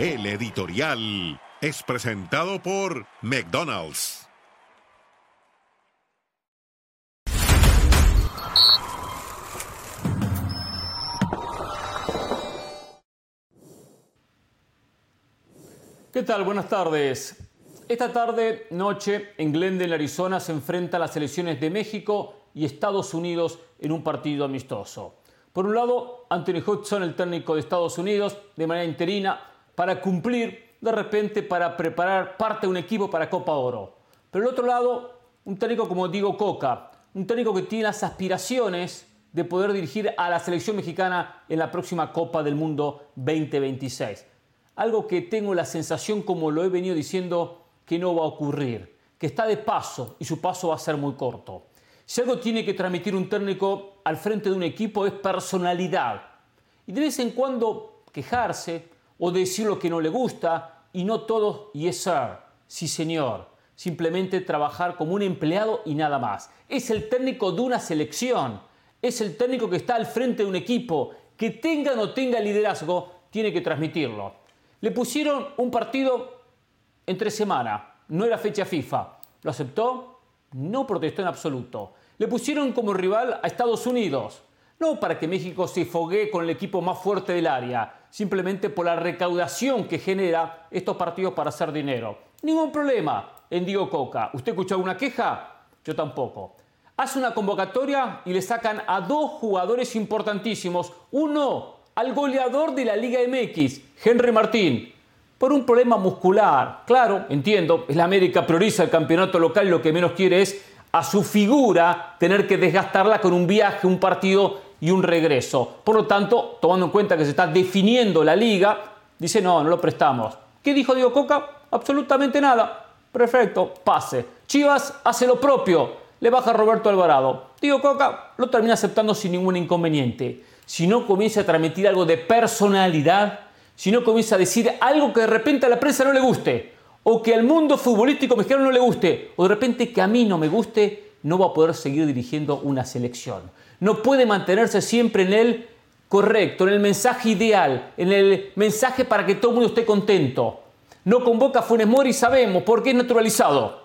El editorial es presentado por McDonald's. ¿Qué tal? Buenas tardes. Esta tarde, noche, en Glendale, Arizona, se enfrenta a las selecciones de México y Estados Unidos en un partido amistoso. Por un lado, Anthony Hudson, el técnico de Estados Unidos, de manera interina, para cumplir, de repente, para preparar parte de un equipo para Copa Oro. Pero el otro lado, un técnico como Diego Coca, un técnico que tiene las aspiraciones de poder dirigir a la selección mexicana en la próxima Copa del Mundo 2026. Algo que tengo la sensación, como lo he venido diciendo, que no va a ocurrir, que está de paso y su paso va a ser muy corto. Si algo tiene que transmitir un técnico al frente de un equipo es personalidad. Y de vez en cuando quejarse o decir lo que no le gusta y no todo yes sir, sí señor. Simplemente trabajar como un empleado y nada más. Es el técnico de una selección. Es el técnico que está al frente de un equipo. Que tenga o no tenga liderazgo, tiene que transmitirlo. Le pusieron un partido entre semana. No era fecha FIFA. ¿Lo aceptó? No protestó en absoluto le pusieron como rival a Estados Unidos. No para que México se fogue con el equipo más fuerte del área, simplemente por la recaudación que genera estos partidos para hacer dinero. Ningún problema en Diego Coca. ¿Usted escuchó alguna queja? Yo tampoco. Hace una convocatoria y le sacan a dos jugadores importantísimos. Uno, al goleador de la Liga MX, Henry Martín, por un problema muscular. Claro, entiendo, es la América prioriza el campeonato local lo que menos quiere es a su figura tener que desgastarla con un viaje, un partido y un regreso. Por lo tanto, tomando en cuenta que se está definiendo la liga, dice no, no lo prestamos. ¿Qué dijo Diego Coca? Absolutamente nada. Perfecto, pase. Chivas hace lo propio, le baja Roberto Alvarado. Diego Coca lo termina aceptando sin ningún inconveniente. Si no comienza a transmitir algo de personalidad, si no comienza a decir algo que de repente a la prensa no le guste, o que al mundo futbolístico mexicano no le guste, o de repente que a mí no me guste, no va a poder seguir dirigiendo una selección. No puede mantenerse siempre en el correcto, en el mensaje ideal, en el mensaje para que todo el mundo esté contento. No convoca a Funes Mori, sabemos, porque es naturalizado.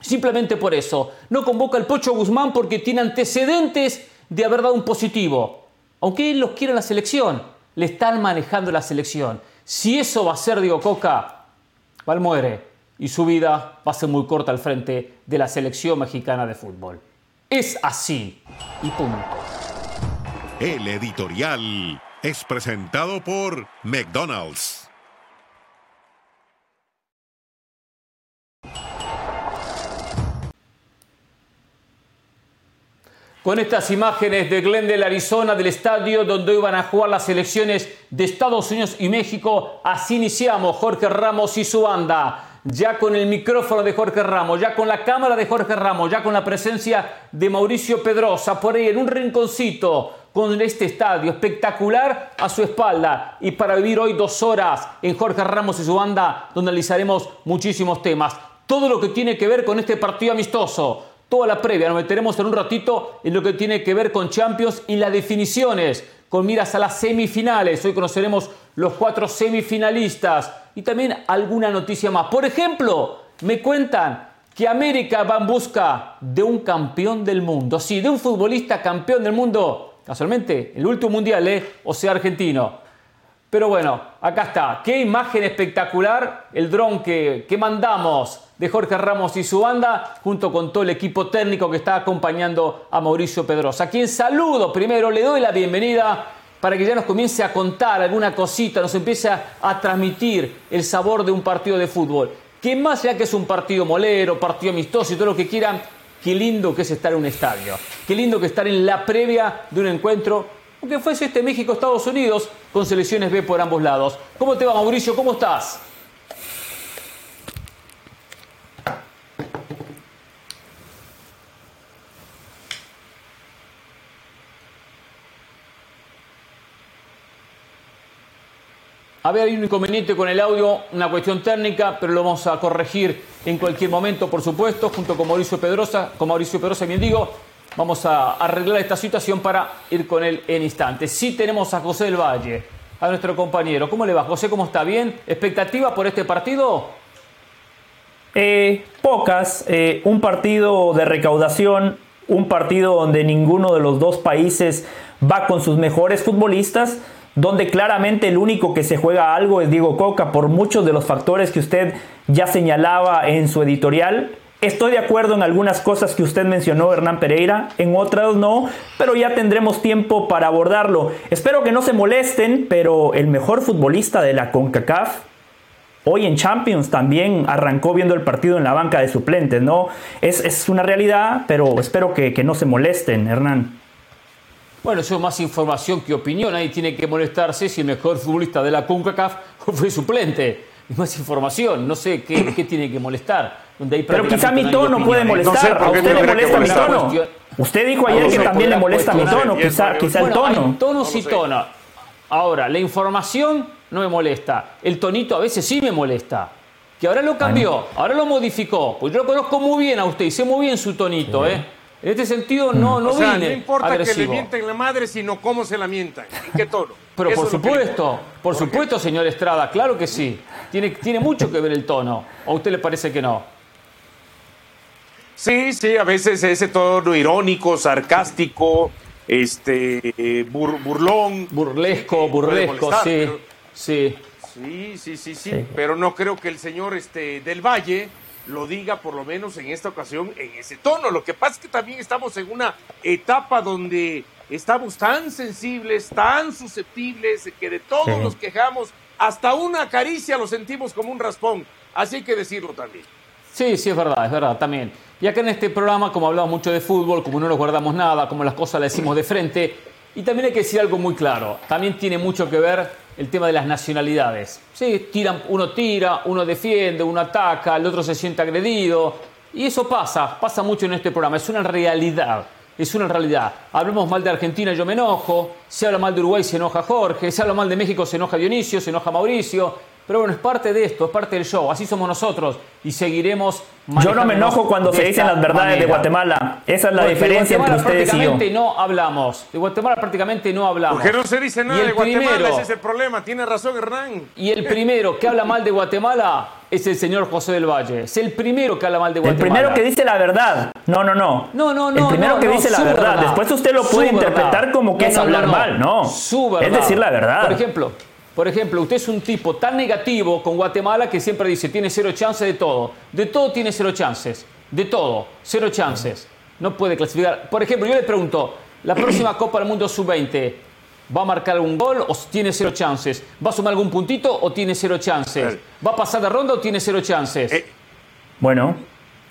Simplemente por eso. No convoca al Pocho Guzmán porque tiene antecedentes de haber dado un positivo. Aunque él los quiera la selección, le están manejando la selección. Si eso va a ser Diego Coca, Val muere y su vida va a ser muy corta al frente de la selección mexicana de fútbol. Es así y punto. El editorial es presentado por McDonald's. Con estas imágenes de Glendale, Arizona, del estadio donde iban a jugar las selecciones de Estados Unidos y México, así iniciamos Jorge Ramos y su banda. Ya con el micrófono de Jorge Ramos, ya con la cámara de Jorge Ramos, ya con la presencia de Mauricio Pedrosa, por ahí en un rinconcito, con este estadio espectacular a su espalda. Y para vivir hoy dos horas en Jorge Ramos y su banda, donde analizaremos muchísimos temas. Todo lo que tiene que ver con este partido amistoso toda la previa. Nos meteremos en un ratito en lo que tiene que ver con Champions y las definiciones, con miras a las semifinales. Hoy conoceremos los cuatro semifinalistas y también alguna noticia más. Por ejemplo, me cuentan que América va en busca de un campeón del mundo. Sí, de un futbolista campeón del mundo. Casualmente, el último mundial, ¿eh? O sea, argentino. Pero bueno, acá está. Qué imagen espectacular el dron que, que mandamos de Jorge Ramos y su banda, junto con todo el equipo técnico que está acompañando a Mauricio Pedrosa, a quien saludo primero, le doy la bienvenida para que ya nos comience a contar alguna cosita, nos empiece a, transmitir el sabor de un partido de fútbol. Que más ya que es un partido molero, partido amistoso y todo lo que quieran, qué lindo que es estar en un estadio, qué lindo que estar en la previa de un encuentro, aunque fuese este México-Estados Unidos, con selecciones B por ambos lados. ¿Cómo te va Mauricio? ¿Cómo estás? A ver, hay un inconveniente con el audio, una cuestión técnica, pero lo vamos a corregir en cualquier momento, por supuesto, junto con Mauricio Pedrosa, con Mauricio Pedrosa, bien digo, vamos a arreglar esta situación para ir con él en instantes. Sí tenemos a José del Valle, a nuestro compañero. ¿Cómo le va, José? ¿Cómo está? ¿Bien? ¿Expectativa por este partido? Eh, pocas. Eh, un partido de recaudación, un partido donde ninguno de los dos países va con sus mejores futbolistas, donde claramente el único que se juega algo es Diego Coca por muchos de los factores que usted ya señalaba en su editorial. Estoy de acuerdo en algunas cosas que usted mencionó, Hernán Pereira, en otras no, pero ya tendremos tiempo para abordarlo. Espero que no se molesten, pero el mejor futbolista de la CONCACAF hoy en Champions también arrancó viendo el partido en la banca de suplentes, ¿no? Es, una realidad, pero espero que, que no se molesten, Hernán. Bueno, eso es más información que opinión. Ahí tiene que molestarse si el mejor futbolista de la CONCACAF fue suplente. Es más información. No sé qué, qué tiene que molestar. Donde Pero quizá mi tono puede molestar. ¿A usted le molesta mi tono? Usted dijo ayer que también le molesta mi tono. Quizá, quizá el tono. Tono sí tono. Ahora, la información no me molesta. El tonito a veces sí me molesta. Que ahora lo cambió, ahora lo modificó. Pues yo lo conozco muy bien a usted y sé muy bien su tonito, ¿eh? En este sentido, no, no o sea, no importa que le mienten la madre, sino cómo se la mientan, en qué tono. Pero por supuesto, por supuesto, señor Estrada, claro que sí. Tiene, tiene mucho que ver el tono. ¿O a usted le parece que no? Sí, sí, a veces ese tono irónico, sarcástico, este, burlón. Burlesco, burlesco, sí, sí. Sí, sí, sí, sí, pero no creo que el señor este, del Valle lo diga por lo menos en esta ocasión en ese tono. Lo que pasa es que también estamos en una etapa donde estamos tan sensibles, tan susceptibles, que de todos nos quejamos, hasta una caricia lo sentimos como un raspón. Así hay que decirlo también. Sí, sí, es verdad, es verdad, también. Y acá en este programa, como hablamos mucho de fútbol, como no nos guardamos nada, como las cosas las decimos de frente, y también hay que decir algo muy claro, también tiene mucho que ver el tema de las nacionalidades. Sí, tiran, uno tira, uno defiende, uno ataca, el otro se siente agredido. Y eso pasa, pasa mucho en este programa, es una realidad. Es una realidad. Hablamos mal de Argentina, yo me enojo. Se habla mal de Uruguay, se enoja Jorge. Se habla mal de México, se enoja Dionisio, se enoja Mauricio. Pero bueno, es parte de esto, es parte del show. Así somos nosotros y seguiremos. Yo no me enojo cuando se dicen las verdades de Guatemala. Esa es la diferencia entre ustedes y yo. prácticamente no hablamos. De Guatemala prácticamente no hablamos. Porque no se dice nada de Guatemala, ese es el problema. Tiene razón Hernán. Y el primero que habla mal de Guatemala es el señor José del Valle. Es el primero que habla mal de Guatemala. El primero que dice la verdad. No, no, no. No, no, no. El primero que dice la verdad. Después usted lo puede interpretar como que es hablar mal. No. Es decir la verdad. Por ejemplo, por ejemplo, usted es un tipo tan negativo con Guatemala que siempre dice, tiene cero chances de todo. De todo tiene cero chances. De todo. Cero chances. No puede clasificar. Por ejemplo, yo le pregunto, la próxima Copa del Mundo Sub-20, ¿va a marcar algún gol o tiene cero chances? ¿Va a sumar algún puntito o tiene cero chances? ¿Va a pasar de ronda o tiene cero chances? Eh, bueno,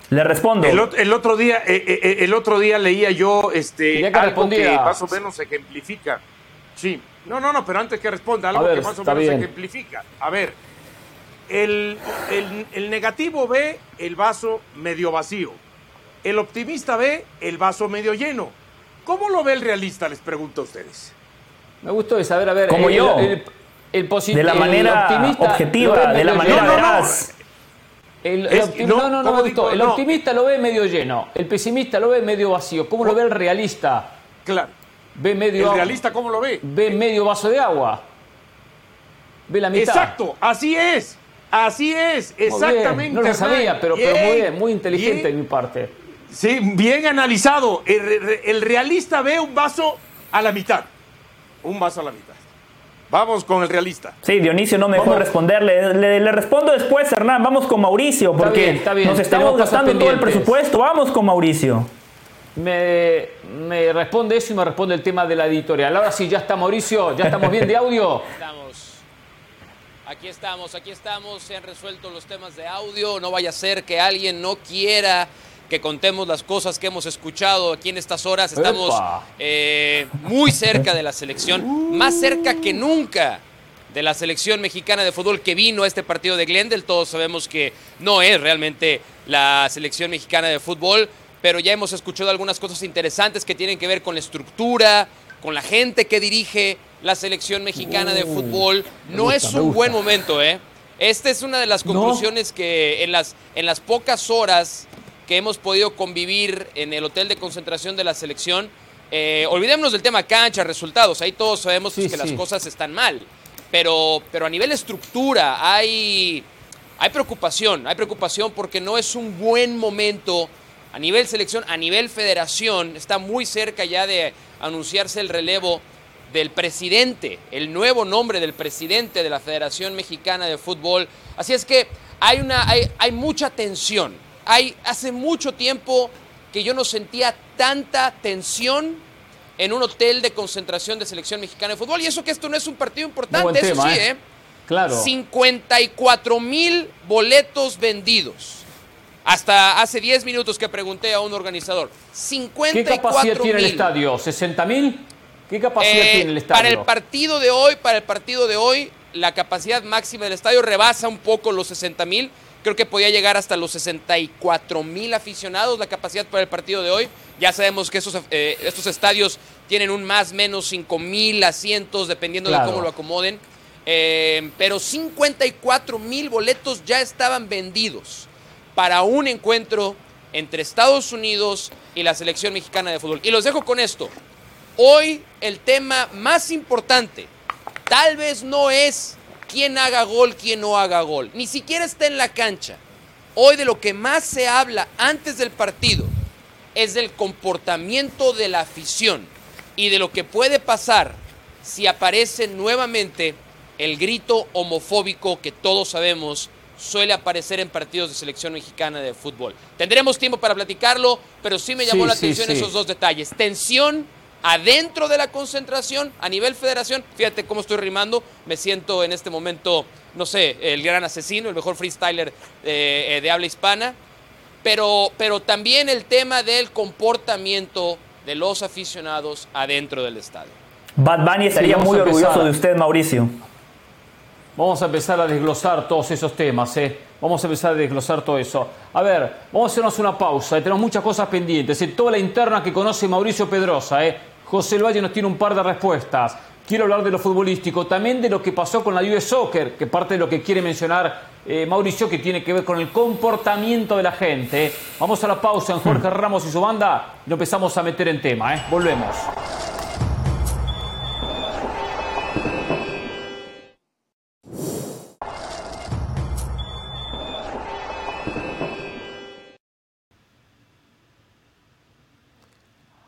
le respondo. El, otro día, eh, eh, el otro día leía yo este, algo que más o menos ejemplifica. Sí, no, no, no, pero antes que responda, algo que más o menos ejemplifica. A ver, el, negativo ve el vaso medio vacío. El optimista ve el vaso medio lleno. ¿Cómo lo ve el realista? Les pregunto a ustedes. Me gustó de saber, a ver, como yo, el, positivo, de la manera objetiva, de la manera no, no, no, me gustó. El optimista lo ve medio lleno, el pesimista lo ve medio vacío. ¿Cómo lo ve el realista? Claro. Ve medio ¿El realista cómo lo ve? Ve medio vaso de agua. Ve la mitad. Exacto, así es. Así es, exactamente. No lo sabía, pero, muy bien, muy inteligente de mi parte. Sí, bien analizado. El, realista ve un vaso a la mitad. Un vaso a la mitad. Vamos con el realista. Sí, Dionisio no me dejó responderle. Le, respondo después, Hernán. Vamos con Mauricio, porque está bien, nos estamos gastando todo el presupuesto. Vamos con Mauricio me, me, responde eso y me responde el tema de la editorial. Ahora sí, ya está Mauricio, ya estamos bien de audio. Estamos. Aquí estamos, aquí estamos, se han resuelto los temas de audio, no vaya a ser que alguien no quiera que contemos las cosas que hemos escuchado aquí en estas horas. Estamos eh, muy cerca de la selección, más cerca que nunca de la selección mexicana de fútbol que vino a este partido de Glendale. Todos sabemos que no es realmente la selección mexicana de fútbol, pero ya hemos escuchado algunas cosas interesantes que tienen que ver con la estructura, con la gente que dirige la selección mexicana de fútbol. No es un buen momento, ¿eh? Esta es una de las conclusiones que en las, en las pocas horas que hemos podido convivir en el hotel de concentración de la selección, eh, olvidémonos del tema cancha, resultados, ahí todos sabemos que las cosas están mal. pero, pero a nivel estructura hay, hay preocupación, hay preocupación porque no es un buen momento a nivel selección, a nivel federación, está muy cerca ya de anunciarse el relevo del presidente, el nuevo nombre del presidente de la Federación Mexicana de Fútbol. Así es que hay, una, hay, hay mucha tensión. Hay, hace mucho tiempo que yo no sentía tanta tensión en un hotel de concentración de selección mexicana de fútbol. Y eso que esto no es un partido importante, eso sí, ¿eh? ¿eh? Claro. 54 mil boletos vendidos. Hasta hace 10 minutos que pregunté a un organizador. 54 ¿Qué capacidad tiene el estadio? ¿60 mil? ¿Qué capacidad eh, tiene el estadio? Para el partido de hoy, para el partido de hoy, la capacidad máxima del estadio rebasa un poco los 60 mil. Creo que podía llegar hasta los 64 mil aficionados la capacidad para el partido de hoy. Ya sabemos que estos, eh, estos estadios tienen un más menos 5 mil asientos, dependiendo de cómo lo acomoden. Eh, pero 54 mil boletos ya estaban vendidos para un encuentro entre Estados Unidos y la selección mexicana de fútbol. Y los dejo con esto. Hoy el tema más importante tal vez no es quién haga gol, quién no haga gol. Ni siquiera está en la cancha. Hoy de lo que más se habla antes del partido es del comportamiento de la afición y de lo que puede pasar si aparece nuevamente el grito homofóbico que todos sabemos suele aparecer en partidos de selección mexicana de fútbol. Tendremos tiempo para platicarlo, pero sí me llamó la atención esos dos detalles. Tensión adentro de la concentración a nivel federación. Fíjate cómo estoy rimando. Me siento en este momento, no sé, el gran asesino, el mejor freestyler eh, de habla hispana. Pero, pero también el tema del comportamiento de los aficionados adentro del estadio. Bad Bunny estaría muy orgulloso de usted, Mauricio. Vamos a empezar a desglosar todos esos temas, ¿eh? Vamos a empezar a desglosar todo eso. A ver, vamos a hacernos una pausa. Tenemos muchas cosas pendientes. ¿eh? Toda la interna que conoce Mauricio Pedrosa, ¿eh? José Valle nos tiene un par de respuestas. Quiero hablar de lo futbolístico, también de lo que pasó con la US Soccer, que parte de lo que quiere mencionar eh, Mauricio, que tiene que ver con el comportamiento de la gente. Vamos a la pausa en Jorge Ramos y su banda y lo empezamos a meter en tema. ¿eh? Volvemos.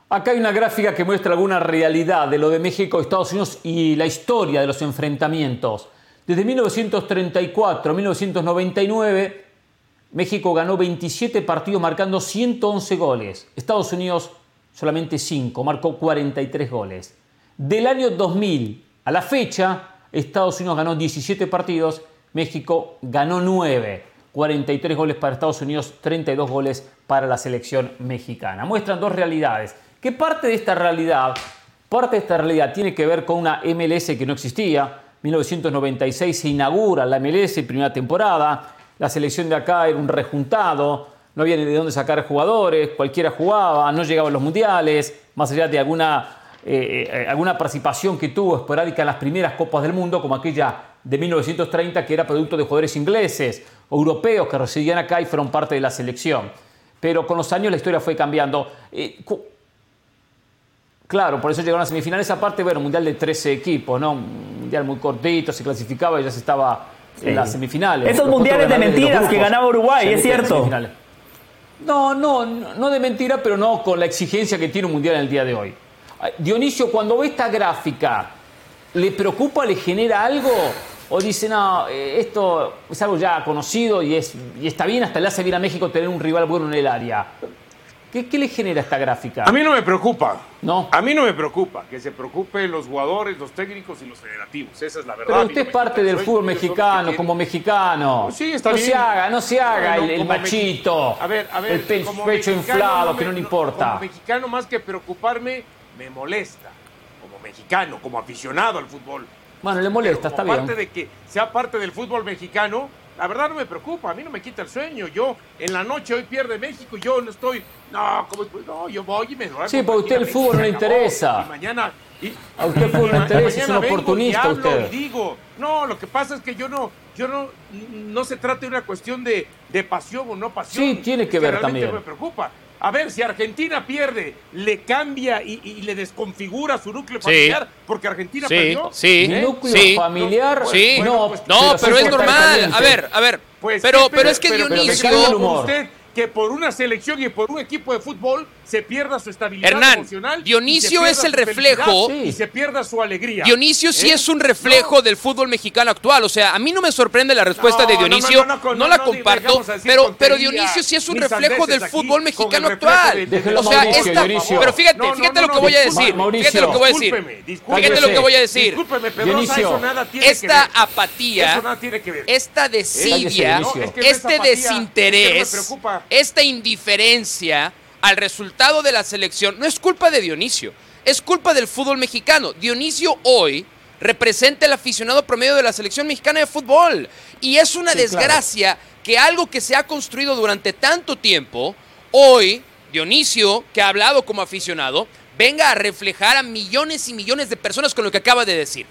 Acá hay una gráfica que muestra alguna realidad de lo de México, Estados Unidos y la historia de los enfrentamientos. Desde 1934 a 1999, México ganó 27 partidos marcando 111 goles. Estados Unidos solamente 5, marcó 43 goles. Del año 2000 a la fecha, Estados Unidos ganó 17 partidos, México ganó 9. 43 goles para Estados Unidos, 32 goles para la selección mexicana. Muestran dos realidades que parte de esta realidad, parte de esta realidad tiene que ver con una MLS que no existía. 1996 se inaugura la MLS, primera temporada. La selección de acá era un rejuntado, no había ni de dónde sacar jugadores, cualquiera jugaba, no llegaban los mundiales, más allá de alguna, eh, eh, alguna participación que tuvo esporádica en las primeras Copas del Mundo, como aquella de 1930, que era producto de jugadores ingleses europeos que residían acá y fueron parte de la selección. Pero con los años la historia fue cambiando. Eh, Claro, por eso llegaron a semifinales. Aparte, bueno, mundial de 13 equipos, ¿no? Un mundial muy cortito, se clasificaba y ya se estaba en las semifinales. Esos mundiales de mentiras que ganaba Uruguay, es cierto. No, no, no de mentira, pero no con la exigencia que tiene un mundial en el día de hoy. Dionisio, cuando ve esta gráfica, ¿le preocupa, le genera algo? ¿O dice, no, eh, esto es algo ya conocido y, es, y está bien, hasta le hace bien a México tener un rival bueno en el área? ¿Qué, le genera esta gráfica? A mí no me preocupa. No. A mí no me preocupa. Que se preocupen los jugadores, los técnicos y los federativos. Esa es la verdad. Pero usted es parte del fútbol mexicano, como mexicano. Pues sí, está no se haga, no se haga el, machito. A ver, a ver. El pecho inflado, que no le importa. Como mexicano, más que preocuparme, me molesta. Como mexicano, como aficionado al fútbol. Bueno, le molesta, está bien. Aparte de que sea parte del fútbol mexicano, la verdad no me preocupa, a mí no me quita el sueño. Yo en la noche hoy pierde México, yo no estoy, no, como, no yo voy y me duermo. Sí, porque usted el fútbol no le interesa. Y mañana y, a usted el fútbol no le interesa, es un oportunista usted. Y digo, no, lo que pasa es que yo no, yo no, no se trata de una cuestión de, de pasión o no pasión. Sí, tiene que ver que también. me preocupa. A ver, si Argentina pierde, le cambia y, le desconfigura su núcleo familiar porque Argentina perdió. Sí, núcleo familiar. sí, no, pues, no, pero, es normal. A ver, a ver. Pues, pero, pero, es que Dionisio. usted que por una selección y por un equipo de fútbol se pierda su estabilidad Hernán, emocional. Dionisio es el reflejo. Y se pierda su alegría. Dionisio sí ¿Eh? es un reflejo del fútbol mexicano actual. O sea, a mí no me sorprende la respuesta de Dionisio. No, la comparto. Pero, pero Dionisio sí es un reflejo del fútbol mexicano actual. o sea, esta. Pero fíjate, fíjate lo que voy a decir. Fíjate lo que voy a decir. Fíjate lo que voy a decir. Dionisio, esta apatía, esta desidia, este desinterés esta indiferencia al resultado de la selección no es culpa de Dionisio, es culpa del fútbol mexicano. Dionisio hoy representa el aficionado promedio de la selección mexicana de fútbol. Y es una desgracia que algo que se ha construido durante tanto tiempo, hoy Dionisio, que ha hablado como aficionado, venga a reflejar a millones y millones de personas con lo que acaba de decir.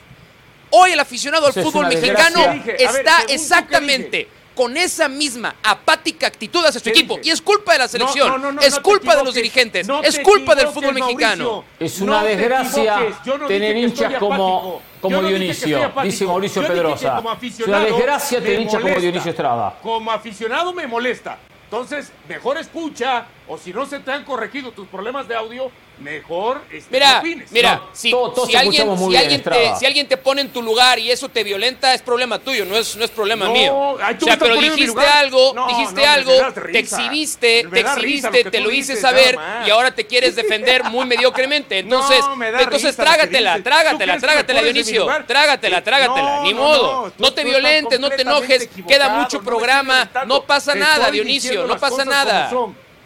Hoy el aficionado al fútbol mexicano está exactamente con esa misma apática actitud hacia su equipo. Y es culpa de la selección, es culpa de los dirigentes, es culpa del fútbol mexicano. Es una desgracia tener hinchas como, como Dionisio, dice Mauricio Pedrosa. Es una desgracia tener hinchas como Dionisio Estrada. Como aficionado me molesta. Entonces, mejor escucha, o si no se te han corregido tus problemas de audio, mejor este, mira, mira, si, alguien, si, alguien te, si, alguien te, pone en tu lugar y eso te violenta, es problema tuyo, no es, no es problema mío. O sea, pero dijiste algo, dijiste algo, te exhibiste, te exhibiste, te lo hice saber y ahora te quieres defender muy mediocremente. Entonces, entonces trágatela, trágatela, trágatela, Dionisio, trágatela, trágatela, ni modo. No te violentes, no te enojes, queda mucho programa, no pasa nada, Dionisio, no pasa nada.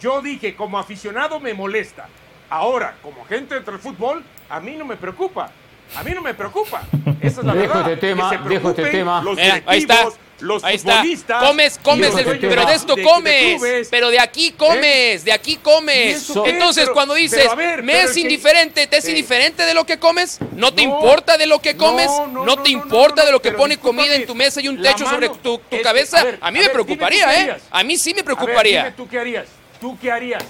Yo dije, como aficionado me molesta. Ahora, como gente entre el fútbol, a mí no me preocupa. A mí no me preocupa. Esa es la dejo verdad. Este tema, dejo este tema. Los ahí está. Los ahí está. Comes, comes, pero de esto comes. pero de aquí ¿Eh? comes, de aquí comes. Entonces, cuando dices, me es indiferente, ¿te es indiferente de lo que comes? ¿No te importa de lo que comes? ¿No, te importa de lo que pone comida en tu mesa y un techo sobre tu, cabeza? A, mí me preocuparía, ¿eh? A mí sí me preocuparía. ¿Tú qué harías? ¿Tú qué harías?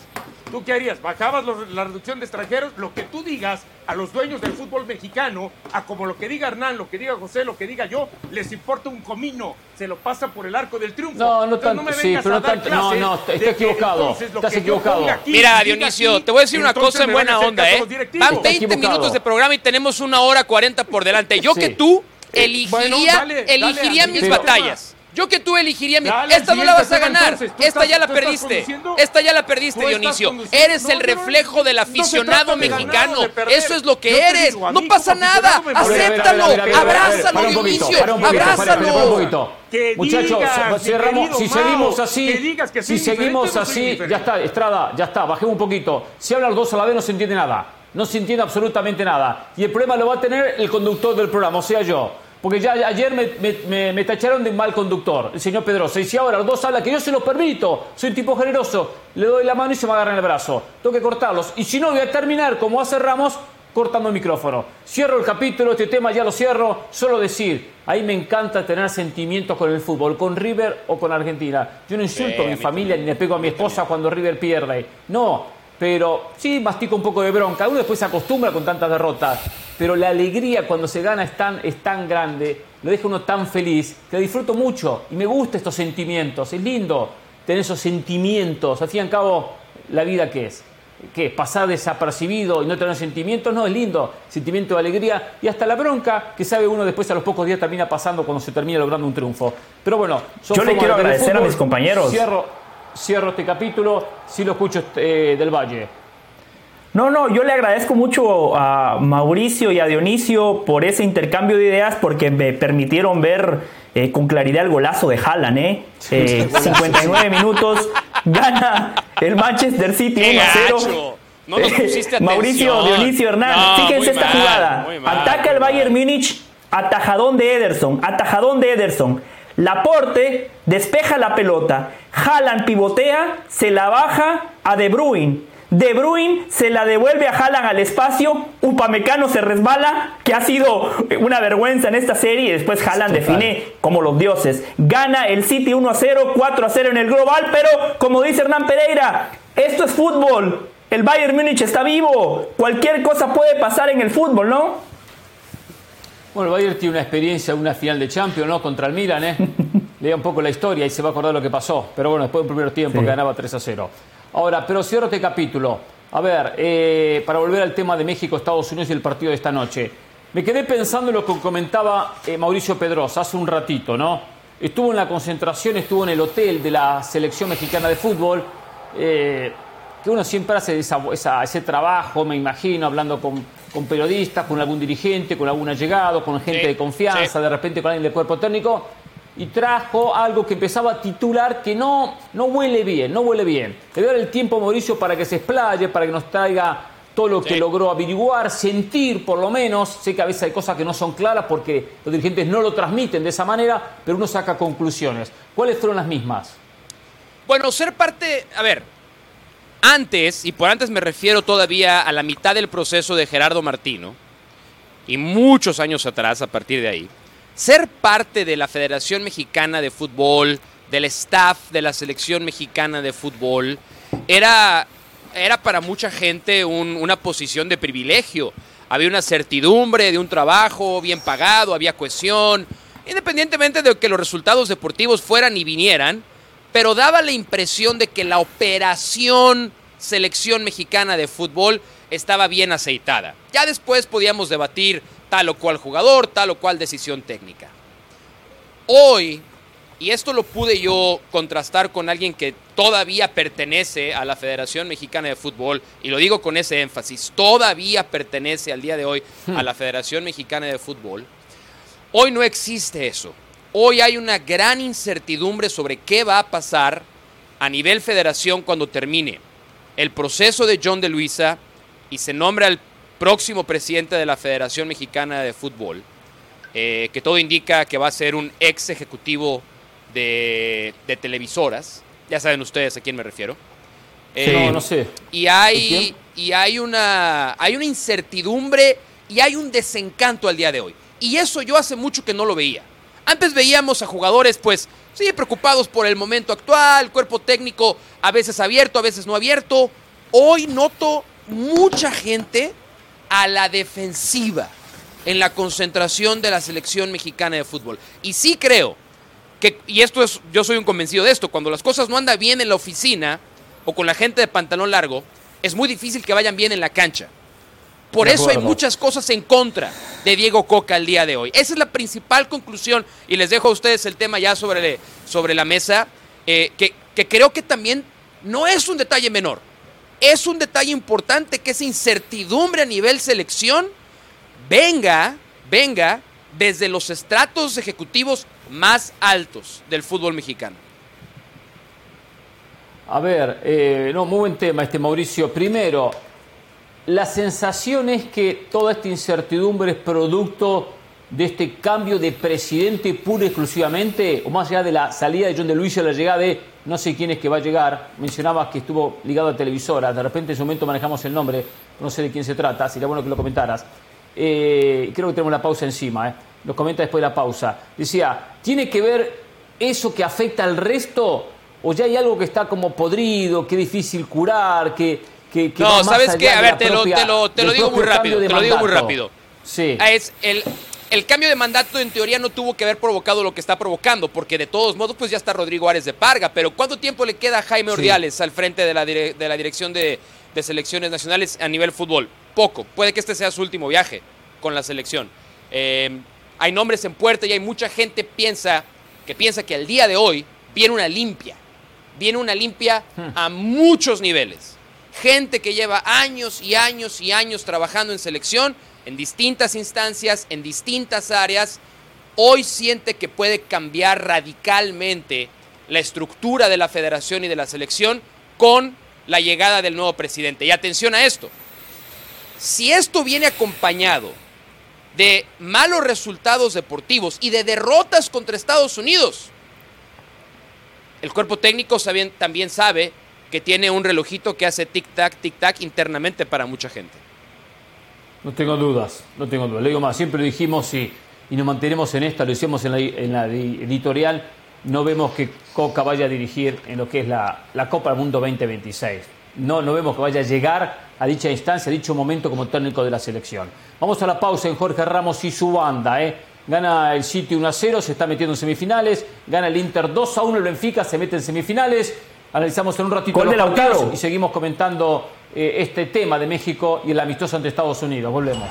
¿Tú qué harías? ¿Bajabas la reducción de extranjeros? Lo que tú digas a los dueños del fútbol mexicano, a como lo que diga Hernán, lo que diga José, lo que diga yo, les importa un comino. Se lo pasa por el arco del triunfo. No, no tanto. No sí, pero no tanto. No, no, está equivocado. Estás equivocado. Mira, Dionisio, te voy a decir una cosa en buena onda, ¿eh? Van 20 minutos de programa y tenemos una hora 40 por delante. Yo que tú elegiría, elegiría mis batallas. Yo que tú elegiría mi... Esta no la vas a ganar. Esta ya la perdiste. Esta ya la perdiste, Dionisio. Eres el reflejo del aficionado mexicano. Eso es lo que eres. No pasa nada. Acéptalo. Abrázalo, Dionisio. Abrázalo. Muchachos, cerramos. Si seguimos así, si seguimos así, ya está, Estrada, ya está. Bajemos un poquito. Si hablan los dos a la vez no se entiende nada. No se entiende absolutamente nada. Y el problema lo va a tener el conductor del programa, o sea yo. Porque ya ayer me, tacharon de mal conductor, el señor Pedrosa. Y si ahora los dos hablan que yo se los permito, soy un tipo generoso, le doy la mano y se me agarran el brazo. Tengo que cortarlos. Y si no, voy a terminar como hace Ramos, cortando el micrófono. Cierro el capítulo, este tema ya lo cierro. Solo decir, ahí me encanta tener sentimientos con el fútbol, con River o con Argentina. Yo no insulto a mi familia ni le pego a mi esposa cuando River pierde. No, pero sí mastico un poco de bronca. Uno después se acostumbra con tantas derrotas pero la alegría cuando se gana es tan, es tan grande, lo deja uno tan feliz, que disfruto mucho y me gustan estos sentimientos. Es lindo tener esos sentimientos. Al fin y al cabo, la vida qué es? ¿Qué es? Pasar desapercibido y no tener sentimientos, no, es lindo, sentimiento de alegría y hasta la bronca que sabe uno después a los pocos días termina pasando cuando se termina logrando un triunfo. Pero bueno, yo le quiero agradecer a mis compañeros. Cierro, cierro este capítulo, si lo escucho eh, del Valle. No, no, yo le agradezco mucho a Mauricio y a Dionisio por ese intercambio de ideas porque me permitieron ver eh, con claridad el golazo de Haaland, ¿eh? 59 eh, minutos, gana el Manchester City 1 0. No nos pusiste atención. Mauricio, Dionisio, Hernán, fíjense esta jugada. Ataca el Bayern Múnich, atajadón de Ederson, atajadón de Ederson. Laporte despeja la pelota. Haaland pivotea, se la baja a De Bruyne. De Bruyne se la devuelve a Haaland al espacio. Upamecano se resbala, que ha sido una vergüenza en esta serie. Y después Haaland define como los dioses. Gana el City 1 a 0, 4 a 0 en el global. Pero como dice Hernán Pereira, esto es fútbol. El Bayern Múnich está vivo. Cualquier cosa puede pasar en el fútbol, ¿no? Bueno, Bayern tiene una experiencia, una final de Champions, ¿no? Contra el Milan, ¿eh? Lea un poco la historia y se va a acordar lo que pasó. Pero bueno, después del primer tiempo que ganaba 3 a 0. Ahora, pero cierro este capítulo. A ver, eh, para volver al tema de México, Estados Unidos y el partido de esta noche. Me quedé pensando en lo que comentaba eh, Mauricio Pedrosa hace un ratito, ¿no? Estuvo en la concentración, estuvo en el hotel de la selección mexicana de fútbol. Eh, que uno siempre hace ese trabajo, me imagino, hablando con, periodistas, con algún dirigente, con algún allegado, con gente de confianza, de repente con alguien del cuerpo técnico, y trajo algo que empezaba a titular que no, no huele bien, no huele bien. Le voy dar el tiempo a Mauricio para que se explaye, para que nos traiga todo lo que logró averiguar, sentir por lo menos. Sé que a veces hay cosas que no son claras porque los dirigentes no lo transmiten de esa manera, pero uno saca conclusiones. ¿Cuáles fueron las mismas? Bueno, ser parte, a ver, antes, y por antes me refiero todavía a la mitad del proceso de Gerardo Martino, y muchos años atrás a partir de ahí, ser parte de la Federación Mexicana de Fútbol, del staff de la Selección Mexicana de Fútbol, era, era para mucha gente una posición de privilegio. Había una certidumbre de un trabajo bien pagado, había cohesión, independientemente de que los resultados deportivos fueran y vinieran, pero daba la impresión de que la operación selección mexicana de fútbol estaba bien aceitada. Ya después podíamos debatir tal o cual jugador, tal o cual decisión técnica. Hoy, y esto lo pude yo contrastar con alguien que todavía pertenece a la Federación Mexicana de Fútbol, y lo digo con ese énfasis, todavía pertenece al día de hoy a la Federación Mexicana de Fútbol, hoy no existe eso. Hoy hay una gran incertidumbre sobre qué va a pasar a nivel federación cuando termine el proceso de John de Luisa y se nombra el próximo presidente de la Federación Mexicana de Fútbol, eh, que todo indica que va a ser un ex ejecutivo de, televisoras. Ya saben ustedes a quién me refiero. Eh, no, no sé. Y hay, y hay, una, hay una incertidumbre y hay un desencanto al día de hoy. Y eso yo hace mucho que no lo veía. Antes veíamos a jugadores, pues, sí, preocupados por el momento actual, cuerpo técnico a veces abierto, a veces no abierto. Hoy noto mucha gente a la defensiva en la concentración de la selección mexicana de fútbol. Y sí creo que, y esto es, yo soy un convencido de esto, cuando las cosas no andan bien en la oficina o con la gente de pantalón largo, es muy difícil que vayan bien en la cancha. Por eso hay muchas cosas en contra de Diego Coca el día de hoy. Esa es la principal conclusión y les dejo a ustedes el tema ya sobre, sobre la mesa, eh, que, que creo que también no es un detalle menor. Es un detalle importante que esa incertidumbre a nivel selección venga, venga desde los estratos ejecutivos más altos del fútbol mexicano. A ver, eh, no, muy buen tema este Mauricio. Primero, la sensación es que toda esta incertidumbre es producto de este cambio de presidente puro exclusivamente, o más allá de la salida de John de Luis y la llegada de no sé quién es que va a llegar. Mencionabas que estuvo ligado a televisora, de repente en ese momento manejamos el nombre, no sé de quién se trata, sería bueno que lo comentaras. Eh, creo que tenemos la pausa encima, eh. lo comenta después de la pausa. Decía, ¿tiene que ver eso que afecta al resto? ¿O ya hay algo que está como podrido, que es difícil curar, que, no, ¿sabes qué? A ver, te lo, digo muy rápido. Te lo digo muy rápido. Sí. Es el, el cambio de mandato en teoría no tuvo que haber provocado lo que está provocando, porque de todos modos, pues ya está Rodrigo Árez de Parga. Pero ¿cuánto tiempo le queda a Jaime Ordiales al frente de la, de la dirección de, selecciones nacionales a nivel fútbol? Poco. Puede que este sea su último viaje con la selección. Em, hay nombres en puerta y hay mucha gente piensa, que piensa que al día de hoy viene una limpia. Viene una limpia hmm. a muchos niveles gente que lleva años y años y años trabajando en selección, en distintas instancias, en distintas áreas, hoy siente que puede cambiar radicalmente la estructura de la federación y de la selección con la llegada del nuevo presidente. Y atención a esto, si esto viene acompañado de malos resultados deportivos y de derrotas contra Estados Unidos, el cuerpo técnico también sabe que tiene un relojito que hace tic-tac, tic-tac internamente para mucha gente. No tengo dudas, no tengo dudas. Le digo más, siempre dijimos y, y nos mantenemos en esta, lo hicimos en la, editorial, no vemos que Coca vaya a dirigir en lo que es la, Copa del Mundo 2026. no, no vemos que vaya a llegar a dicha instancia, a dicho momento como técnico de la selección. Vamos a la pausa en Jorge Ramos y su banda. ¿eh? Gana el City 1 a 0, se está metiendo en semifinales. Gana el Inter 2 a 1, el Benfica se mete en semifinales. Analizamos en un ratito los partidos y seguimos comentando eh, este tema de México y el amistoso ante Estados Unidos. Volvemos.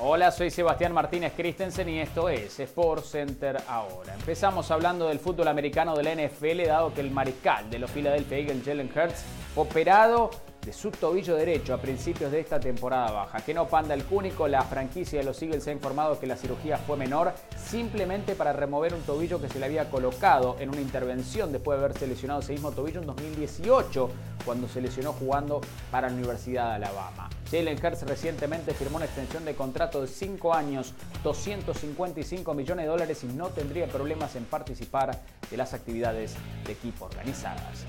Hola, soy Sebastián Martínez Christensen y esto es Sport Center ahora. Empezamos hablando del fútbol americano de la NFL, dado que el mariscal de los Philadelphia Eagles, Jalen Hurts, operado su tobillo derecho a principios de esta temporada baja. Que no panda el cúnico, la franquicia de los Eagles ha informado que la cirugía fue menor simplemente para remover un tobillo que se le había colocado en una intervención después de haberse lesionado ese mismo tobillo en 2018 cuando se lesionó jugando para la Universidad de Alabama. Jalen Hurts recientemente firmó una extensión de contrato de 5 años, 255 millones de dólares y no tendría problemas en participar de las actividades de equipo organizadas.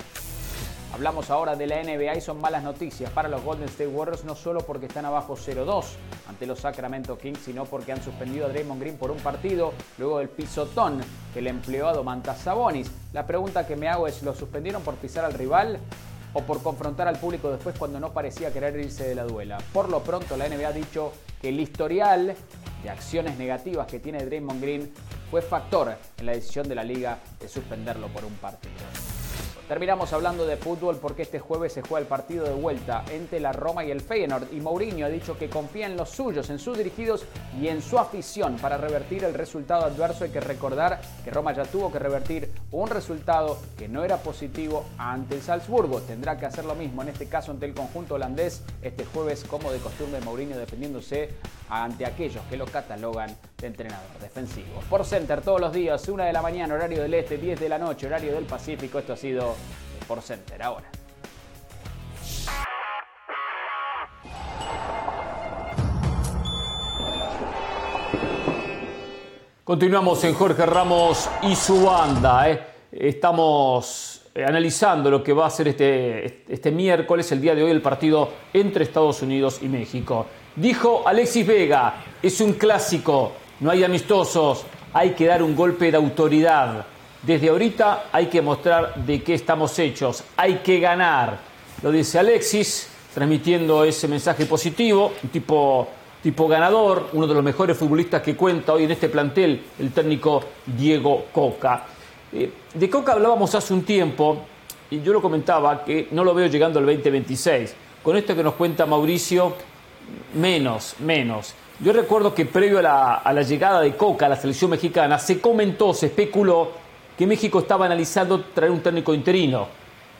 Hablamos ahora de la NBA y son malas noticias para los Golden State Warriors, no solo porque están abajo 0-2 ante los Sacramento Kings, sino porque han suspendido a Draymond Green por un partido luego del pisotón que le empleó a Domantas Sabonis. La pregunta que me hago es, ¿lo suspendieron por pisar al rival? o por confrontar al público después cuando no parecía querer irse de la duela. Por lo pronto, la NBA ha dicho que el historial de acciones negativas que tiene Draymond Green fue factor en la decisión de la liga de suspenderlo por un partido. Terminamos hablando de fútbol porque este jueves se juega el partido de vuelta entre la Roma y el Feyenoord y Mourinho ha dicho que confía en los suyos, en sus dirigidos y en su afición para revertir el resultado adverso. Hay que recordar que Roma ya tuvo que revertir un resultado que no era positivo ante el Salzburgo. Tendrá que hacer lo mismo en este caso ante el conjunto holandés este jueves como de costumbre Mourinho defendiéndose ante aquellos que lo catalogan de entrenador defensivo. Por Center todos los días, 1 de la mañana, horario del este, 10 de la noche, horario del Pacífico. Esto ha sido por Center ahora. Continuamos en Jorge Ramos y su banda. ¿eh? Estamos eh, analizando lo que va a ser este, este miércoles, el día de hoy, el partido entre Estados Unidos y México. Dijo Alexis Vega, es un clásico, no hay amistosos, hay que dar un golpe de autoridad. Desde ahorita hay que mostrar de qué estamos hechos, hay que ganar. Lo dice Alexis, transmitiendo ese mensaje positivo, tipo, tipo ganador, uno de los mejores futbolistas que cuenta hoy en este plantel, el técnico Diego Coca. Eh, de Coca hablábamos hace un tiempo y yo lo comentaba que no lo veo llegando al 2026. Con esto que nos cuenta Mauricio, menos, menos. Yo recuerdo que previo a la, a la llegada de Coca a la selección mexicana se comentó, se especuló que México estaba analizando traer un técnico interino.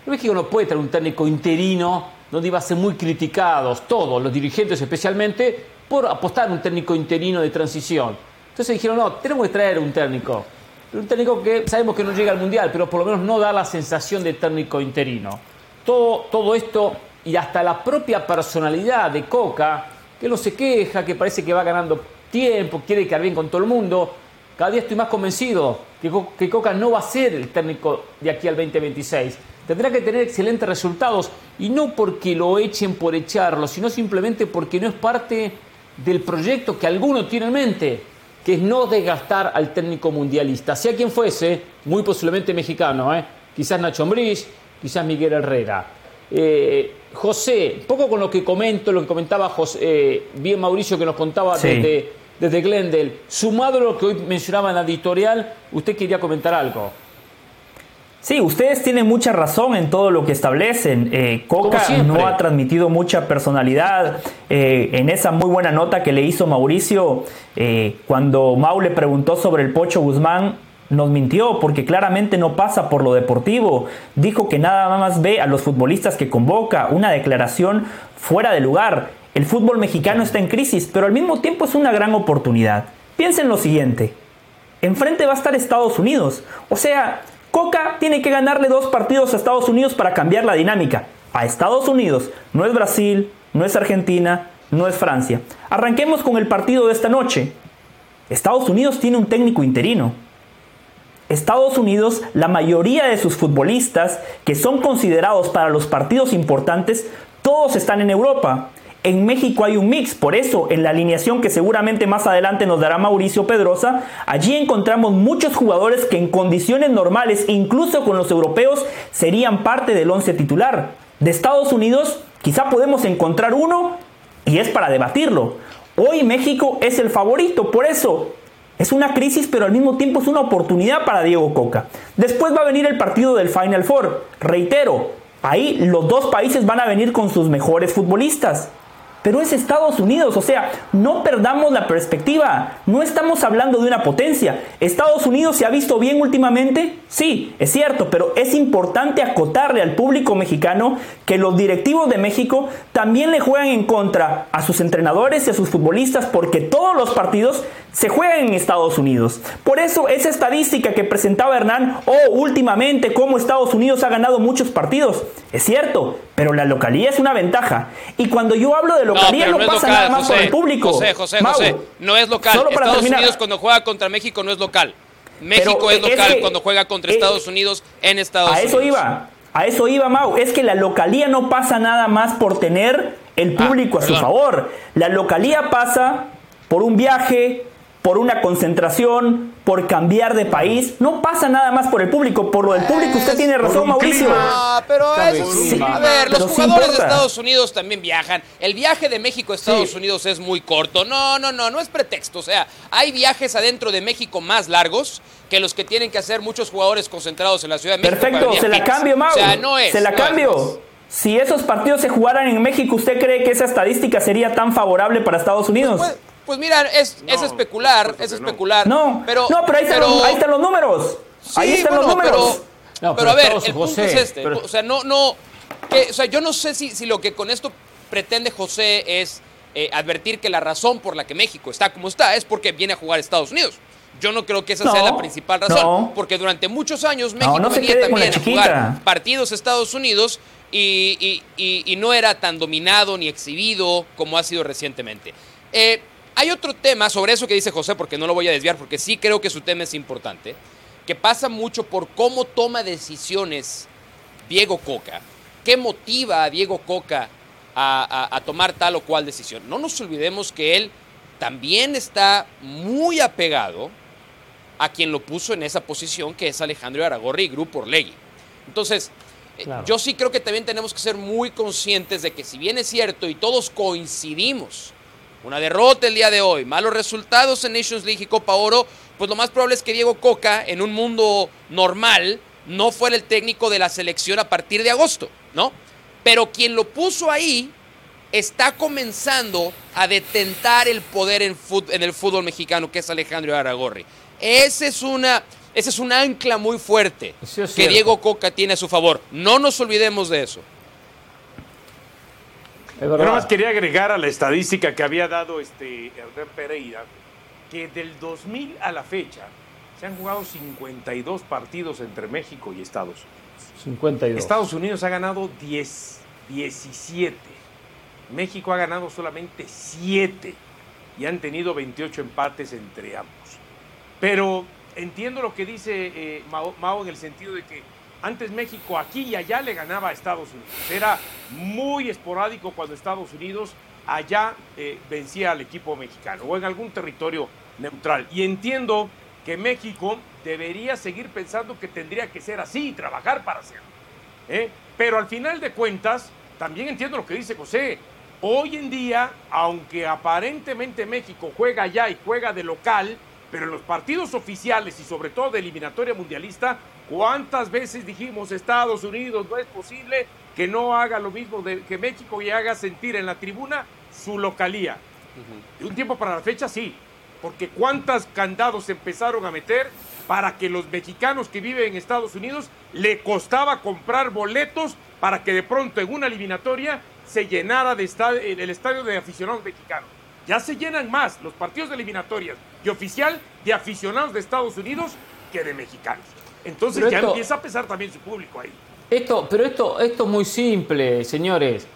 México no puede traer un técnico interino donde iba a ser muy criticados, todos, los dirigentes especialmente, por apostar un técnico interino de transición. Entonces dijeron, no, tenemos que traer un técnico. Un técnico que sabemos que no llega al Mundial, pero por lo menos no da la sensación de técnico interino. Todo, todo esto y hasta la propia personalidad de Coca, que no se queja, que parece que va ganando tiempo, quiere quedar bien con todo el mundo, cada día estoy más convencido que, Coca no va a ser el técnico de aquí al 2026. Tendrá que tener excelentes resultados y no porque lo echen por echarlo, sino simplemente porque no es parte del proyecto que alguno tiene en mente, que es no desgastar al técnico mundialista, sea quien fuese, muy posiblemente mexicano, ¿eh? quizás Nacho Ambriz, quizás Miguel Herrera. Eh, José, poco con lo que comento, lo que comentaba José, eh, bien Mauricio que nos contaba desde desde Glendale. Sumado a lo que hoy mencionaba en la editorial, usted quería comentar algo. Sí, ustedes tienen mucha razón en todo lo que establecen. Eh, Coca no ha transmitido mucha personalidad. Eh, en esa muy buena nota que le hizo Mauricio, eh, cuando Mau le preguntó sobre el Pocho Guzmán, nos mintió porque claramente no pasa por lo deportivo. Dijo que nada más ve a los futbolistas que convoca. Una declaración fuera de lugar. El fútbol mexicano está en crisis, pero al mismo tiempo es una gran oportunidad. Piensen lo siguiente. Enfrente va a estar Estados Unidos. O sea, Coca tiene que ganarle dos partidos a Estados Unidos para cambiar la dinámica. A Estados Unidos. No es Brasil, no es Argentina, no es Francia. Arranquemos con el partido de esta noche. Estados Unidos tiene un técnico interino. Estados Unidos, la mayoría de sus futbolistas que son considerados para los partidos importantes, todos están en Europa. En México hay un mix, por eso en la alineación que seguramente más adelante nos dará Mauricio Pedrosa, allí encontramos muchos jugadores que en condiciones normales, incluso con los europeos, serían parte del once titular. De Estados Unidos quizá podemos encontrar uno y es para debatirlo. Hoy México es el favorito, por eso es una crisis, pero al mismo tiempo es una oportunidad para Diego Coca. Después va a venir el partido del Final Four. Reitero, ahí los dos países van a venir con sus mejores futbolistas pero es Estados Unidos, o sea, no perdamos la perspectiva, no estamos hablando de una potencia. ¿Estados Unidos se ha visto bien últimamente? Sí, es cierto, pero es importante acotarle al público mexicano que los directivos de México también le juegan en contra a sus entrenadores y a sus futbolistas porque todos los partidos se juegan en Estados Unidos. Por eso esa estadística que presentaba Hernán, oh, últimamente cómo Estados Unidos ha ganado muchos partidos, es cierto, pero la localía es una ventaja. Y cuando yo hablo de localía no, pasa nada más por el público. José, José, José, no es local. Estados Unidos cuando juega contra México no es local. México es local cuando juega contra Estados Unidos en Estados Unidos. A eso iba. A eso iba, Mau. Es que la localía no pasa nada más por tener el ah, público a su favor. La localía pasa por un viaje, por una concentración, por cambiar de país. No pasa nada más por el público. Por lo del público, usted tiene razón, Mauricio. Ah, pero eso sí. A ver, los jugadores de Estados Unidos también viajan. El viaje de México a Estados Unidos es muy corto. No, no, no, no es pretexto. O sea, hay viajes adentro de México más largos que los que tienen que hacer muchos jugadores concentrados en la Ciudad de México. Perfecto, se la cambio, Mau. O sea, no es. Se la cambio. Si esos partidos se jugaran en México, ¿usted cree que esa estadística sería tan favorable para Estados Unidos? Pues, pues mira, es, es especular, es especular. No, pero, no, pero, ahí, están los, ahí están los números. ahí están los números. Pero, pero, a ver, el punto es este. O sea, no, no. Que, o sea, yo no sé si, si lo que con esto pretende José es eh, advertir que la razón por la que México está como está es porque viene a jugar a Estados Unidos. Yo no creo que esa sea la principal razón, porque durante muchos años México venía también a jugar partidos a Estados Unidos y, y, y, no era tan dominado ni exhibido como ha sido recientemente. Eh, hay otro tema sobre eso que dice José, porque no lo voy a desviar, porque sí creo que su tema es importante, que pasa mucho por cómo toma decisiones Diego Coca, qué motiva a Diego Coca a, tomar tal o cual decisión. No nos olvidemos que él también está muy apegado a quien lo puso en esa posición, que es Alejandro Aragorri y Grupo Orlegui. Entonces, eh, yo sí creo que también tenemos que ser muy conscientes de que si bien es cierto y todos coincidimos una derrota el día de hoy, malos resultados en Nations League y Copa Oro, pues lo más probable es que Diego Coca, en un mundo normal, no fuera el técnico de la selección a partir de agosto, ¿no? Pero quien lo puso ahí está comenzando a detentar el poder en, el fútbol mexicano, que es Alejandro Aragorri. Ese es una, ese es un ancla muy fuerte que Diego Coca tiene a su favor. No nos olvidemos de eso. Yo nada más quería agregar a la estadística que había dado este Hernán Pereira, que del 2000 a la fecha se han jugado 52 partidos entre México y Estados Unidos. 52. Estados Unidos ha ganado 10, 17. México ha ganado solamente 7 y han tenido 28 empates entre ambos. Pero entiendo lo que dice eh, Mao en el sentido de que antes México aquí y allá le ganaba a Estados Unidos. Era muy esporádico cuando Estados Unidos allá eh, vencía al equipo mexicano o en algún territorio neutral. Y entiendo que México debería seguir pensando que tendría que ser así y trabajar para hacerlo. ¿eh? Pero al final de cuentas, también entiendo lo que dice José. Hoy en día, aunque aparentemente México juega allá y juega de local, pero en los partidos oficiales y sobre todo de eliminatoria mundialista, ¿cuántas veces dijimos Estados Unidos no es posible que no haga lo mismo de, que México y haga sentir en la tribuna su localía? De un tiempo para la fecha sí, porque cuántas candados empezaron a meter para que los mexicanos que viven en Estados Unidos le costaba comprar boletos para que de pronto en una eliminatoria se llenara de el estadio de aficionados mexicanos. Ya se llenan más los partidos de eliminatorias y oficial de aficionados de Estados Unidos que de mexicanos. Entonces ya empieza a pesar también su público ahí. Esto, pero esto, esto es muy simple, señores.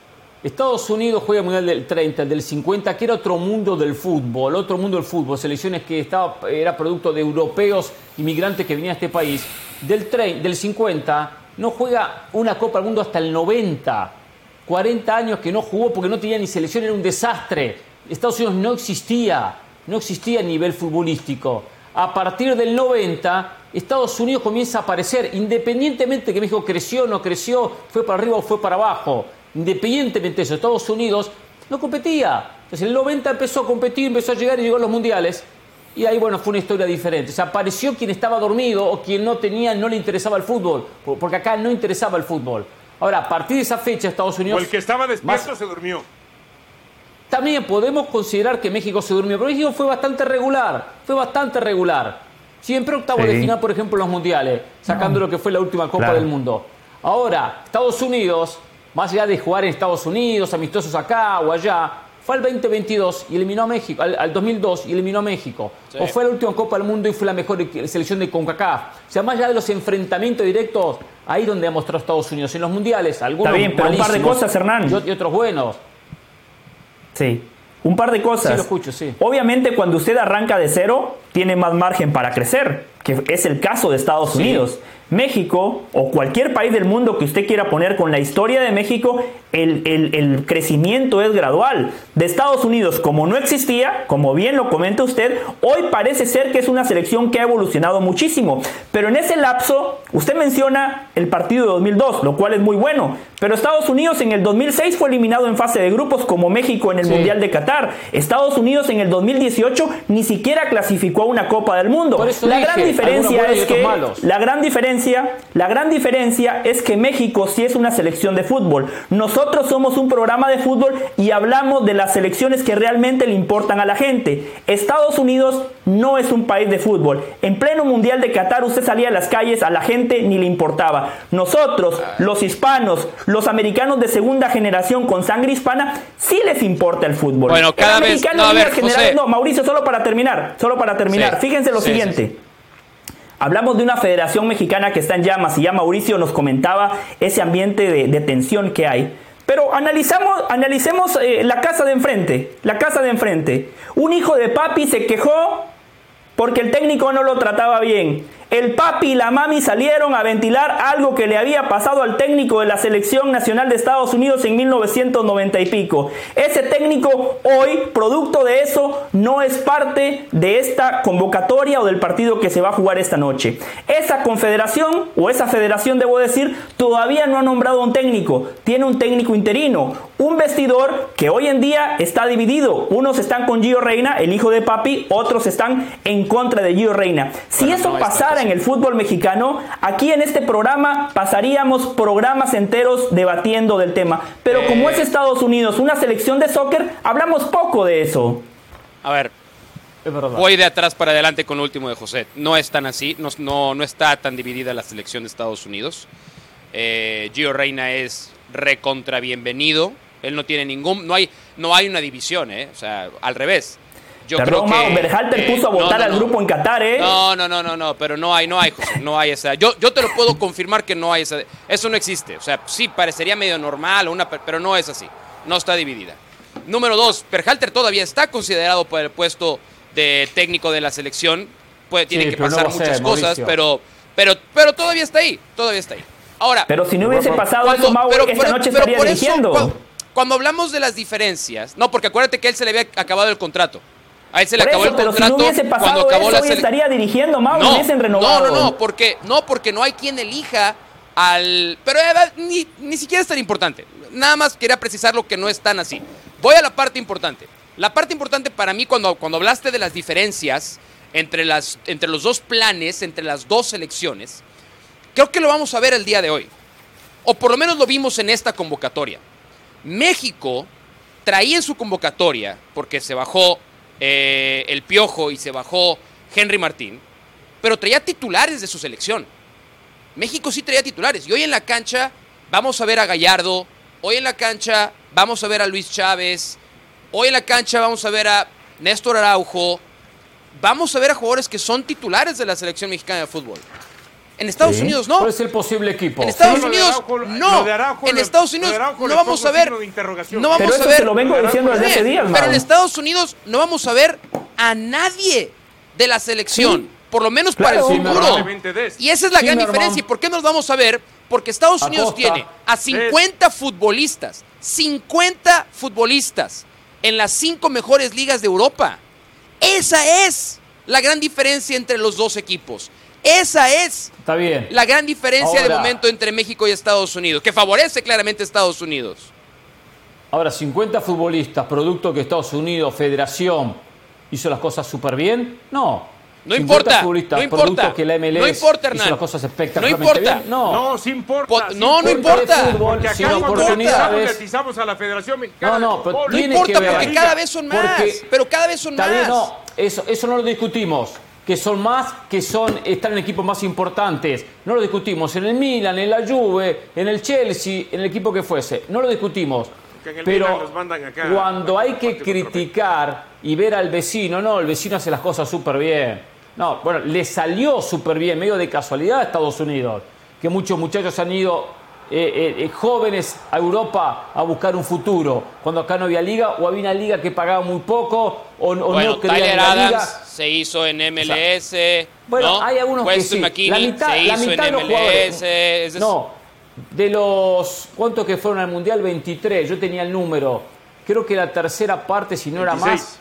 Estados Unidos juega el Mundial del 30, del 50, que era otro mundo del fútbol, otro mundo del fútbol, selecciones que estaba, era producto de europeos inmigrantes que venían a este país. Del, del 50 no juega una Copa del Mundo hasta el 90 40 años que no jugó porque no tenía ni selección, era un desastre. Estados Unidos no existía, no existía a nivel futbolístico. A partir del 90, Estados Unidos comienza a aparecer, independientemente de que México creció o no creció, fue para arriba o fue para abajo, independientemente de eso, Estados Unidos no competía. Entonces, en el 90 empezó a competir, empezó a llegar y llegó a los mundiales. Y ahí, bueno, fue una historia diferente. O sea, apareció quien estaba dormido o quien no tenía, no le interesaba el fútbol, porque acá no interesaba el fútbol. Ahora, a partir de esa fecha, Estados Unidos. O el que estaba despierto se durmió. También podemos considerar que México se durmió, pero México fue bastante regular, fue bastante regular. Siempre octavo de final, por ejemplo, en los mundiales, sacando lo que fue la última Copa del Mundo. Ahora, Estados Unidos, más allá de jugar en Estados Unidos, amistosos acá o allá, fue al 2022 y eliminó a México, al, 2002 y eliminó a México. O fue la última Copa del Mundo y fue la mejor selección de CONCACAF. O sea, más allá de los enfrentamientos directos, ahí donde ha mostrado Estados Unidos. En los mundiales, algunos Está bien, pero un par de cosas, Hernán. Y, otros buenos. Sí. Un par de cosas. Sí, lo escucho, sí. Obviamente, cuando usted arranca de cero, tiene más margen para crecer, que es el caso de Estados Unidos. México o cualquier país del mundo que usted quiera poner con la historia de México, el, crecimiento es gradual. De Estados Unidos, como no existía, como bien lo comenta usted, hoy parece ser que es una selección que ha evolucionado muchísimo. Pero en ese lapso, usted menciona el partido de 2002, lo cual es muy bueno. Pero Estados Unidos en el 2006 fue eliminado en fase de grupos como México en el Mundial de Qatar. Estados Unidos en el 2018 ni siquiera clasificó a una Copa del Mundo. La gran diferencia es que la gran diferencia, la gran diferencia es que México sí es una selección de fútbol. Nosotros somos un programa de fútbol y hablamos de las selecciones que realmente le importan a la gente. Estados Unidos no es un país de fútbol. En pleno Mundial de Qatar usted salía a las calles, a la gente ni le importaba. Nosotros, los hispanos, los americanos de segunda generación con sangre hispana, sí les importa el fútbol. Bueno, cada vez no, no, Mauricio, solo para terminar, solo para terminar. Fíjense lo siguiente. Hablamos de una federación mexicana que está en llamas y ya Mauricio nos comentaba ese ambiente de, tensión que hay. Pero analizamos, analicemos eh, la casa de enfrente, la casa de enfrente. Un hijo de papi se quejó porque el técnico no lo trataba bien. El papi y la mami salieron a ventilar algo que le había pasado al técnico de la selección nacional de Estados Unidos en 1990 y pico. Ese técnico hoy, producto de eso, no es parte de esta convocatoria o del partido que se va a jugar esta noche. Esa confederación o esa federación, debo decir, todavía no ha nombrado un técnico. Tiene un técnico interino, un vestidor que hoy en día está dividido. Unos están con Gio Reina, el hijo de papi, otros están en contra de Gio Reina. Si eso pasara en el fútbol mexicano, aquí en este programa pasaríamos programas enteros debatiendo del tema. Pero como es Estados Unidos una selección de soccer, hablamos poco de eso. A ver, voy de atrás para adelante con el último de José. No es tan así, no, no, está tan dividida la selección de Estados Unidos. Eh, Gio Reina es recontra bienvenido. Él no tiene ningún, no hay, no hay una división, ¿eh? o sea, al revés. Yo creo que, Berhalter puso a votar al grupo en Qatar, ¿eh? No, no, no, no, no, pero no hay, no hay, José, no hay esa. Yo, yo te lo puedo confirmar que no hay esa. Eso no existe. O sea, sí parecería medio normal, una, pero no es así. No está dividida. Número dos, Berhalter todavía está considerado por el puesto de técnico de la selección. Puede, tiene que pasar muchas cosas, pero, pero, pero todavía está ahí, todavía está ahí. Ahora, pero si no hubiese pasado eso, Mau, esta noche estaría dirigiendo. cuando hablamos de las diferencias, no, porque acuérdate que él se le había acabado el contrato. A él se le acabó el contrato. Pero si no hubiese pasado eso, hoy estaría dirigiendo, Mau, no, hubiesen renovado. No, no, no, porque, no, porque no hay quien elija al. Pero ni, ni siquiera es tan importante. Nada más quería precisar lo que no es tan así. Voy a la parte importante. La parte importante para mí, cuando, cuando hablaste de las diferencias entre, las, entre los dos planes, entre las dos selecciones, creo que lo vamos a ver el día de hoy. O por lo menos lo vimos en esta convocatoria. México traía en su convocatoria, porque se bajó eh, el Piojo y se bajó Henry Martín, pero traía titulares de su selección. México sí traía titulares. Y hoy en la cancha vamos a ver a Gallardo, hoy en la cancha vamos a ver a Luis Chávez, hoy en la cancha vamos a ver a Néstor Araujo, vamos a ver a jugadores que son titulares de la selección mexicana de fútbol. En Estados Unidos no. ¿Cuál es el posible equipo? En Estados Unidos no. En Estados Unidos no vamos a ver. No vamos pero eso a ver. Lo vengo diciendo desde hace días. Pero en Estados Unidos no vamos a ver a nadie de la selección. Por lo menos para el futuro. Y esa es la gran diferencia. ¿Y por qué nos vamos a ver Porque Estados Unidos tiene a 50 futbolistas, 50 futbolistas en las cinco mejores ligas de Europa. Esa es la gran diferencia entre los dos equipos. Esa es Está bien. la gran diferencia de momento entre México y Estados Unidos, que favorece claramente a Estados Unidos. Ahora, 50 futbolistas, producto que Estados Unidos, Federación, hizo las cosas súper bien. No, no importa, no importa. Que la MLS no importa, Hernán. Hizo las cosas espectacularmente no importa. Bien. No, no, sí importa. no, no importa. Fútbol, porque acá oportunidades. a la Federación Mexicana No, no, pero no importa porque cada vez son más. pero cada vez son más. Bien, no, eso, eso no lo discutimos que son más, que son, están en equipos más importantes. No lo discutimos en el Milan, en la Juve, en el Chelsea, en el equipo que fuese. No lo discutimos. Pero cuando hay que criticar y ver al vecino, no, el vecino hace las cosas súper bien. No, bueno, le salió súper bien, medio de casualidad a Estados Unidos, que muchos muchachos han ido eh, eh, eh, jóvenes a Europa a buscar un futuro, cuando acá no había liga o había una liga que pagaba muy poco o, no querían la liga. se hizo en MLS. bueno, hay algunos que sí. la mitad, se hizo en MLS. no, de los ¿cuántos que fueron al mundial? 23. Yo tenía el número. Creo que la tercera parte, si no era más.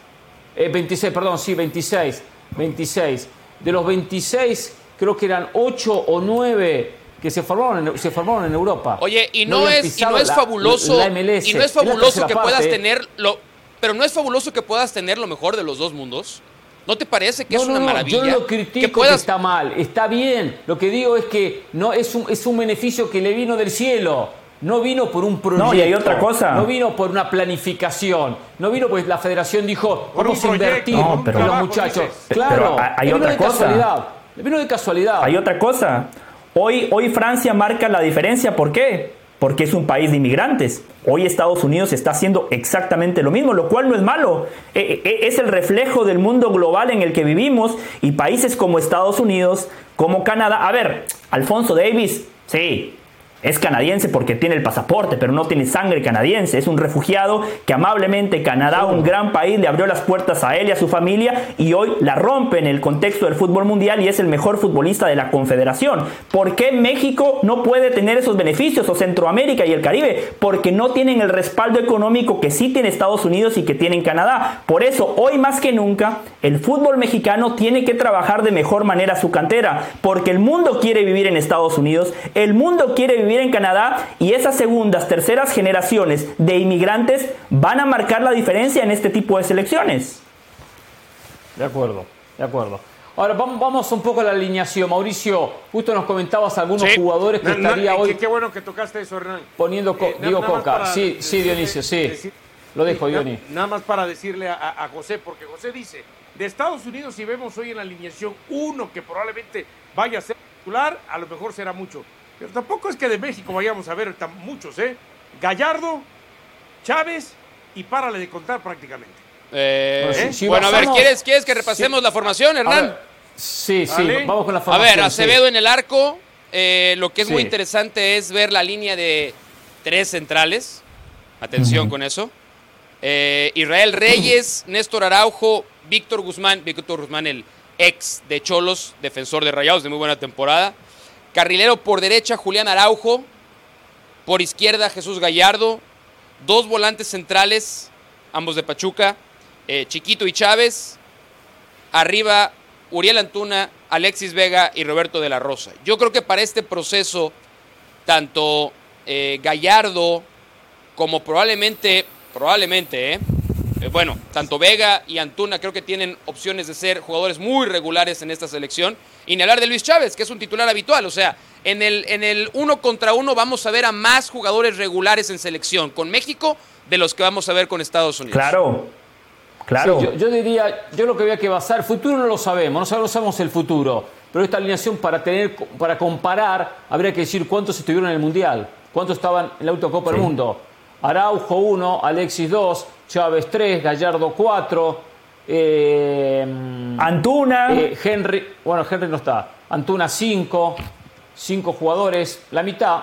26, perdón, sí, 26. 26. De los 26, creo que eran 8 o 9 que se formaron en, se formaron en Europa. Oye, y no, es, y no es fabuloso, y no es fabuloso que puedas tener lo, pero no es fabuloso que puedas tener lo mejor de los dos mundos. ¿No te parece que es una maravilla? Yo lo critico que, está mal, está bien. Lo que digo es que no es un, es un beneficio que le vino del cielo. No vino por un proyecto. No, y hay otra cosa. No vino por una planificación. No vino porque la federación dijo, vamos a invertir en los muchachos. claro, hay otra cosa. Casualidad. Vino de casualidad. Hay otra cosa. Hoy, hoy Francia marca la diferencia. ¿Por qué? Porque es un país de inmigrantes. Hoy Estados Unidos está haciendo exactamente lo mismo, lo cual no es malo. E, e, es el reflejo del mundo global en el que vivimos y países como Estados Unidos, como Canadá. A ver, Alfonso Davis, sí, es canadiense porque tiene el pasaporte, pero no tiene sangre canadiense. Es un refugiado que amablemente Canadá, un gran país, le abrió las puertas a él y a su familia y hoy la rompe en el contexto del fútbol mundial y es el mejor futbolista de la Confederación. ¿Por qué México no puede tener esos beneficios o Centroamérica y el Caribe? Porque no tienen el respaldo económico que sí tiene Estados Unidos y que tiene Canadá. Por eso, hoy más que nunca, el fútbol mexicano tiene que trabajar de mejor manera su cantera, porque el mundo quiere vivir en Estados Unidos, el mundo quiere vivir en Canadá y esas segundas, terceras generaciones de inmigrantes van a marcar la diferencia en este tipo de selecciones. De acuerdo, de acuerdo. Ahora vamos, un poco a la alineación. Mauricio, justo nos comentabas algunos jugadores que estaría hoy. Qué bueno que tocaste eso, Hernán. Poniendo eh, Diego Coca. Sí, sí, Dionisio, sí. Lo dejo, Diony. Nada más para decirle a, José, porque José dice: de Estados Unidos, si vemos hoy en la alineación uno que probablemente vaya a ser titular, a lo mejor será mucho. Pero tampoco es que de México vayamos a ver tan muchos, ¿eh? Gallardo, Chávez y párale de contar prácticamente. Eh, ¿Eh? bueno, a ver, ¿quieres, ¿quieres que repasemos la formación, Hernán? sí, sí, vamos con la formación. A ver, Acevedo en el arco. Eh, lo que es muy interesante es ver la línea de tres centrales. Atención con eso. Israel Reyes, Néstor Araujo, Víctor Guzmán, Víctor Guzmán, el ex de Cholos, defensor de Rayados de muy buena temporada. Carrilero por derecha, Julián Araujo. Por izquierda, Jesús Gallardo. Dos volantes centrales, ambos de Pachuca. Eh, Chiquito y Chávez. Arriba, Uriel Antuna, Alexis Vega y Roberto de la Rosa. Yo creo que para este proceso, tanto eh, Gallardo como probablemente, probablemente, eh, bueno, tanto Vega y Antuna creo que tienen opciones de ser jugadores muy regulares en esta selección. Y ni hablar de Luis Chávez, que es un titular habitual. O sea, en el, en el uno contra uno vamos a ver a más jugadores regulares en selección con México de los que vamos a ver con Estados Unidos. Claro, claro. yo, diría, yo lo que había que basar, el futuro no lo sabemos, no sabemos, sabemos el futuro. Pero esta alineación para tener, para comparar, habría que decir cuántos estuvieron en el Mundial, cuántos estaban en la Autocopa del Mundo. Araujo 1, Alexis 2, Chávez 3, Gallardo 4, eh, Antuna. Eh, Henry, bueno, Henry no está. Antuna 5, 5 jugadores, la mitad,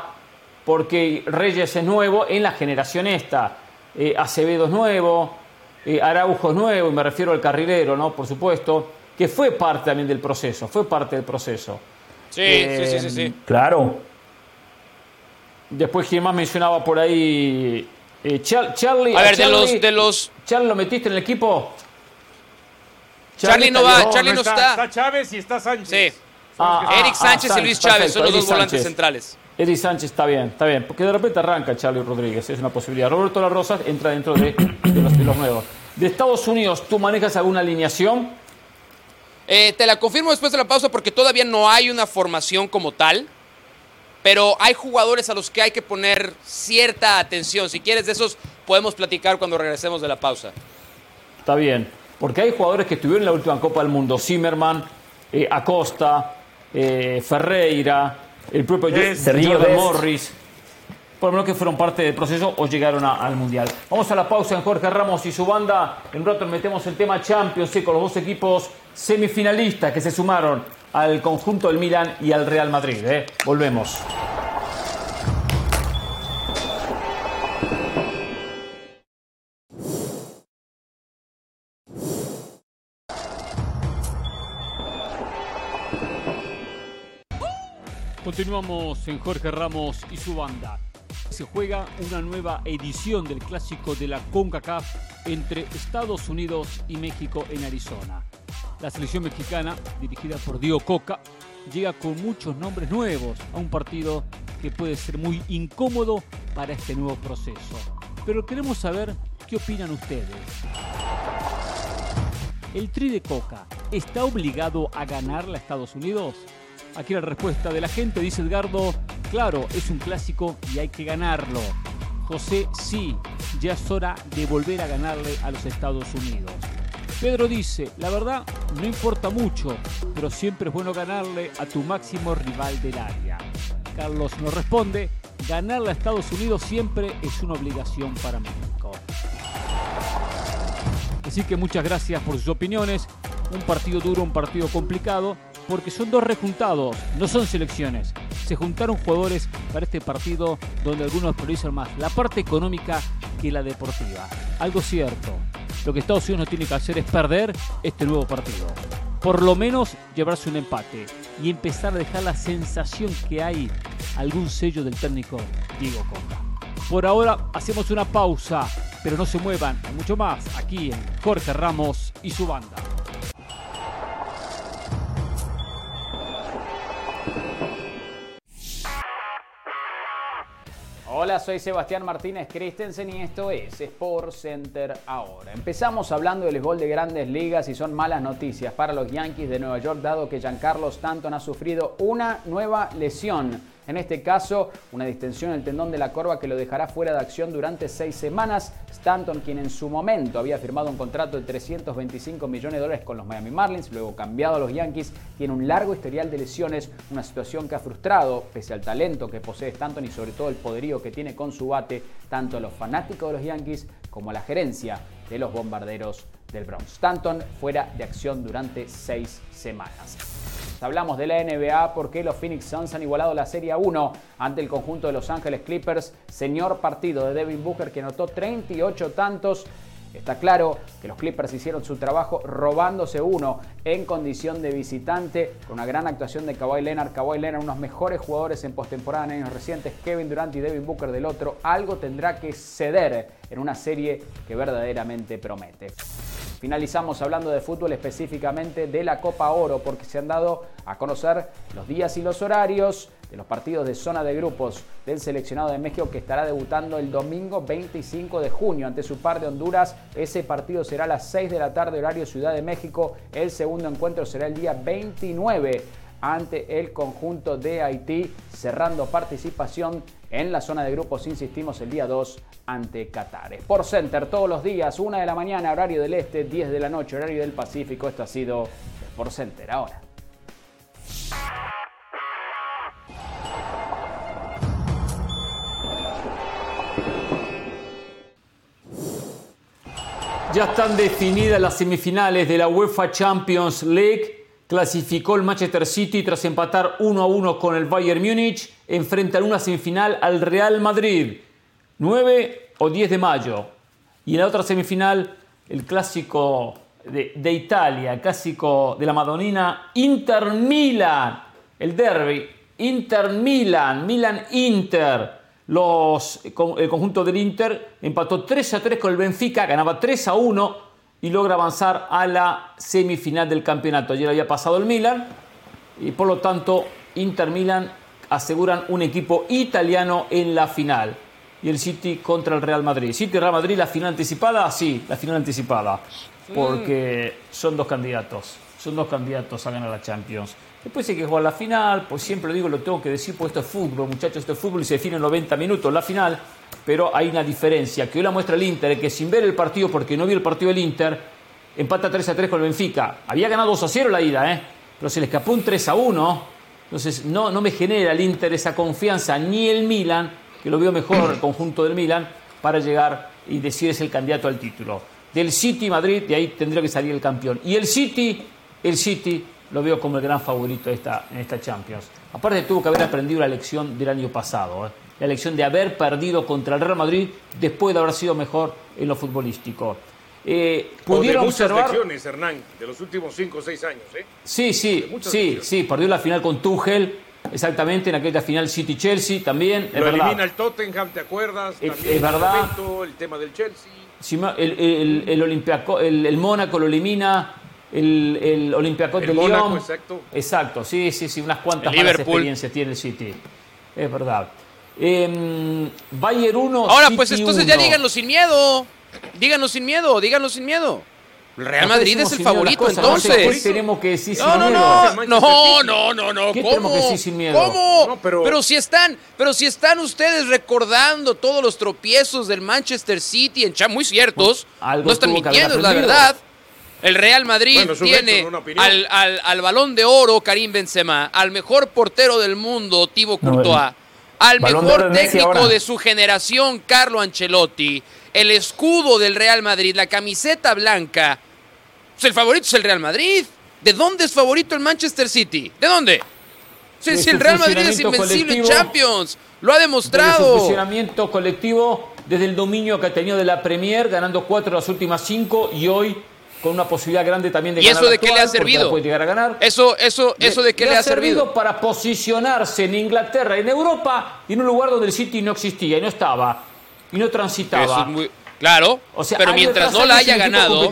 porque Reyes es nuevo en la generación esta. Eh, Acevedo es nuevo, Araujo es nuevo, y me refiero al carrilero, ¿no? Por supuesto, que fue parte también del proceso, fue parte del proceso. Sí, sí, sí, sí, Claro. Después, ¿quién más mencionaba por ahí? Eh, Charlie. A ver, de los, de los. ¿Charlie lo metiste en el equipo? Charlie, no va, Charlie no, está, está. Chávez y está Sánchez. Sí. Ah, ah, Eric Sánchez y Luis Chávez son los dos volantes centrales. Eddie Sánchez está bien, está bien. Porque de repente arranca Charlie Rodríguez, es una posibilidad. Roberto La Rosa entra dentro de, los, de los nuevos. De Estados Unidos, ¿tú manejas alguna alineación? Eh, te la confirmo después de la pausa porque todavía no hay una formación como tal, pero hay jugadores a los que hay que poner cierta atención. Si quieres de esos, podemos platicar cuando regresemos de la pausa. Está bien, porque hay jugadores que estuvieron en la última Copa del Mundo, Zimmerman, eh, Acosta, eh, Ferreira, el propio Jordan Morris por lo menos que fueron parte del proceso o llegaron al Mundial. Vamos a la pausa en Jorge Ramos y su banda. En un rato metemos el tema Champions con los dos equipos semifinalistas que se sumaron al conjunto del Milan y al Real Madrid. ¿eh? Volvemos. Continuamos en Jorge Ramos y su banda se juega una nueva edición del clásico de la CONCACAF entre Estados Unidos y México en Arizona. La selección mexicana, dirigida por Diego Coca, llega con muchos nombres nuevos a un partido que puede ser muy incómodo para este nuevo proceso. Pero queremos saber qué opinan ustedes. ¿El Tri de Coca está obligado a ganarle a Estados Unidos? Aquí la respuesta de la gente, dice Edgardo, claro, es un clásico y hay que ganarlo. José, sí, ya es hora de volver a ganarle a los Estados Unidos. Pedro dice, la verdad no importa mucho, pero siempre es bueno ganarle a tu máximo rival del área. Carlos nos responde, ganarle a Estados Unidos siempre es una obligación para México. Así que muchas gracias por sus opiniones. Un partido duro, un partido complicado, porque son dos rejuntados, no son selecciones. Se juntaron jugadores para este partido donde algunos priorizan más la parte económica que la deportiva. Algo cierto, lo que Estados Unidos no tiene que hacer es perder este nuevo partido. Por lo menos llevarse un empate y empezar a dejar la sensación que hay algún sello del técnico Diego Coca. Por ahora hacemos una pausa, pero no se muevan, hay mucho más aquí en Jorge Ramos y su banda. Hola, soy Sebastián Martínez Christensen y esto es Sport Center ahora. Empezamos hablando del gol de grandes ligas y son malas noticias para los Yankees de Nueva York dado que Giancarlo Stanton ha sufrido una nueva lesión. En este caso, una distensión en el tendón de la corva que lo dejará fuera de acción durante seis semanas. Stanton, quien en su momento había firmado un contrato de 325 millones de dólares con los Miami Marlins, luego cambiado a los Yankees, tiene un largo historial de lesiones, una situación que ha frustrado, pese al talento que posee Stanton y sobre todo el poderío que tiene con su bate, tanto a los fanáticos de los Yankees como a la gerencia de los bombarderos del Bronx. Stanton fuera de acción durante seis semanas. Hablamos de la NBA porque los Phoenix Suns han igualado la Serie 1 ante el conjunto de Los Ángeles Clippers. Señor partido de Devin Booker que anotó 38 tantos. Está claro que los Clippers hicieron su trabajo robándose uno en condición de visitante con una gran actuación de Kawhi Leonard. Kawhi Leonard, unos mejores jugadores en postemporada en años recientes. Kevin Durant y Devin Booker del otro. Algo tendrá que ceder en una serie que verdaderamente promete. Finalizamos hablando de fútbol específicamente de la Copa Oro porque se han dado a conocer los días y los horarios de los partidos de zona de grupos del seleccionado de México que estará debutando el domingo 25 de junio ante su par de Honduras. Ese partido será a las 6 de la tarde horario Ciudad de México. El segundo encuentro será el día 29 ante el conjunto de Haití, cerrando participación en la zona de grupos, insistimos, el día 2 ante Qatar. Sport Center todos los días, 1 de la mañana, horario del este, 10 de la noche, horario del Pacífico. Esto ha sido Sport Center ahora. Ya están definidas las semifinales de la UEFA Champions League clasificó el Manchester City tras empatar 1 a 1 con el Bayern Múnich, enfrentan una semifinal al Real Madrid, 9 o 10 de mayo. Y en la otra semifinal, el clásico de, Italia, el clásico de la Madonina, Inter-Milan, el derby, Inter-Milan, Milan-Inter. Los, el conjunto del Inter empató 3 a 3 con el Benfica, ganaba 3 a 1 y logra avanzar a la semifinal del campeonato. Ayer había pasado el Milan y por lo tanto Inter Milan aseguran un equipo italiano en la final. Y el City contra el Real Madrid. City Real Madrid, la final anticipada, sí, la final anticipada. Porque son dos candidatos. Son dos candidatos a ganar la Champions. Después hay que jugar la final, pues siempre lo digo, lo tengo que decir, pues esto es fútbol, muchachos, esto es fútbol y se define en 90 minutos la final, pero hay una diferencia, que hoy la muestra el Inter, que sin ver el partido, porque no vio el partido del Inter, empata 3 a 3 con el Benfica. Había ganado 2 a 0 la ida, ¿eh? pero se le escapó un 3 a 1, entonces no, no me genera el Inter esa confianza, ni el Milan, que lo vio mejor el conjunto del Milan, para llegar y decir es el candidato al título. Del City Madrid, de ahí tendría que salir el campeón. Y el City, el City lo veo como el gran favorito esta, en esta Champions. Aparte tuvo que haber aprendido la lección del año pasado, ¿eh? la lección de haber perdido contra el Real Madrid después de haber sido mejor en lo futbolístico. Eh, pudieron muchas lecciones, Hernán, de los últimos 5 o 6 años. ¿eh? Sí, sí, sí, sí, perdió la final con Tuchel, exactamente, en aquella final City-Chelsea también. Lo elimina el Tottenham, ¿te acuerdas? Es, es verdad. El, tema del Chelsea. El, el, el, el Mónaco lo elimina el, el Olympiacos de Lyon. Exacto. exacto, sí, sí, sí, unas cuantas malas experiencias tiene el City. Es verdad. Eh, Bayern 1. Ahora, pues entonces ya díganlo sin miedo. Díganlo sin miedo, díganlo sin miedo. El Real Madrid es el favorito, entonces. tenemos que decir sin no, no, No, no, no, no, no. ¿Qué tenemos que decir sin miedo? ¿Cómo? pero... pero... si están, pero si están ustedes recordando todos los tropiezos del Manchester City en muy ciertos, pues, no están mintiendo, es la verdad. El Real Madrid tiene al, balón de oro Karim Benzema, al mejor portero del mundo Thibaut Courtois, al mejor técnico de su generación Carlo Ancelotti, el escudo del Real Madrid, la camiseta blanca. Pues el favorito es el Real Madrid. ¿De dónde es favorito el Manchester City? ¿De dónde? Si, el Real Madrid es invencible en Champions, lo ha demostrado. Su funcionamiento colectivo desde el dominio que ha tenido de la Premier, ganando cuatro de las últimas cinco y hoy con una posibilidad grande también de ¿Y eso de qué le ha servido? Puede llegar a ganar. Eso, eso, eso de qué le, ha servido? para posicionarse en Inglaterra, en Europa, y en un lugar donde el City no existía y no estaba y no transitaba. Claro, pero mientras no la haya ganado,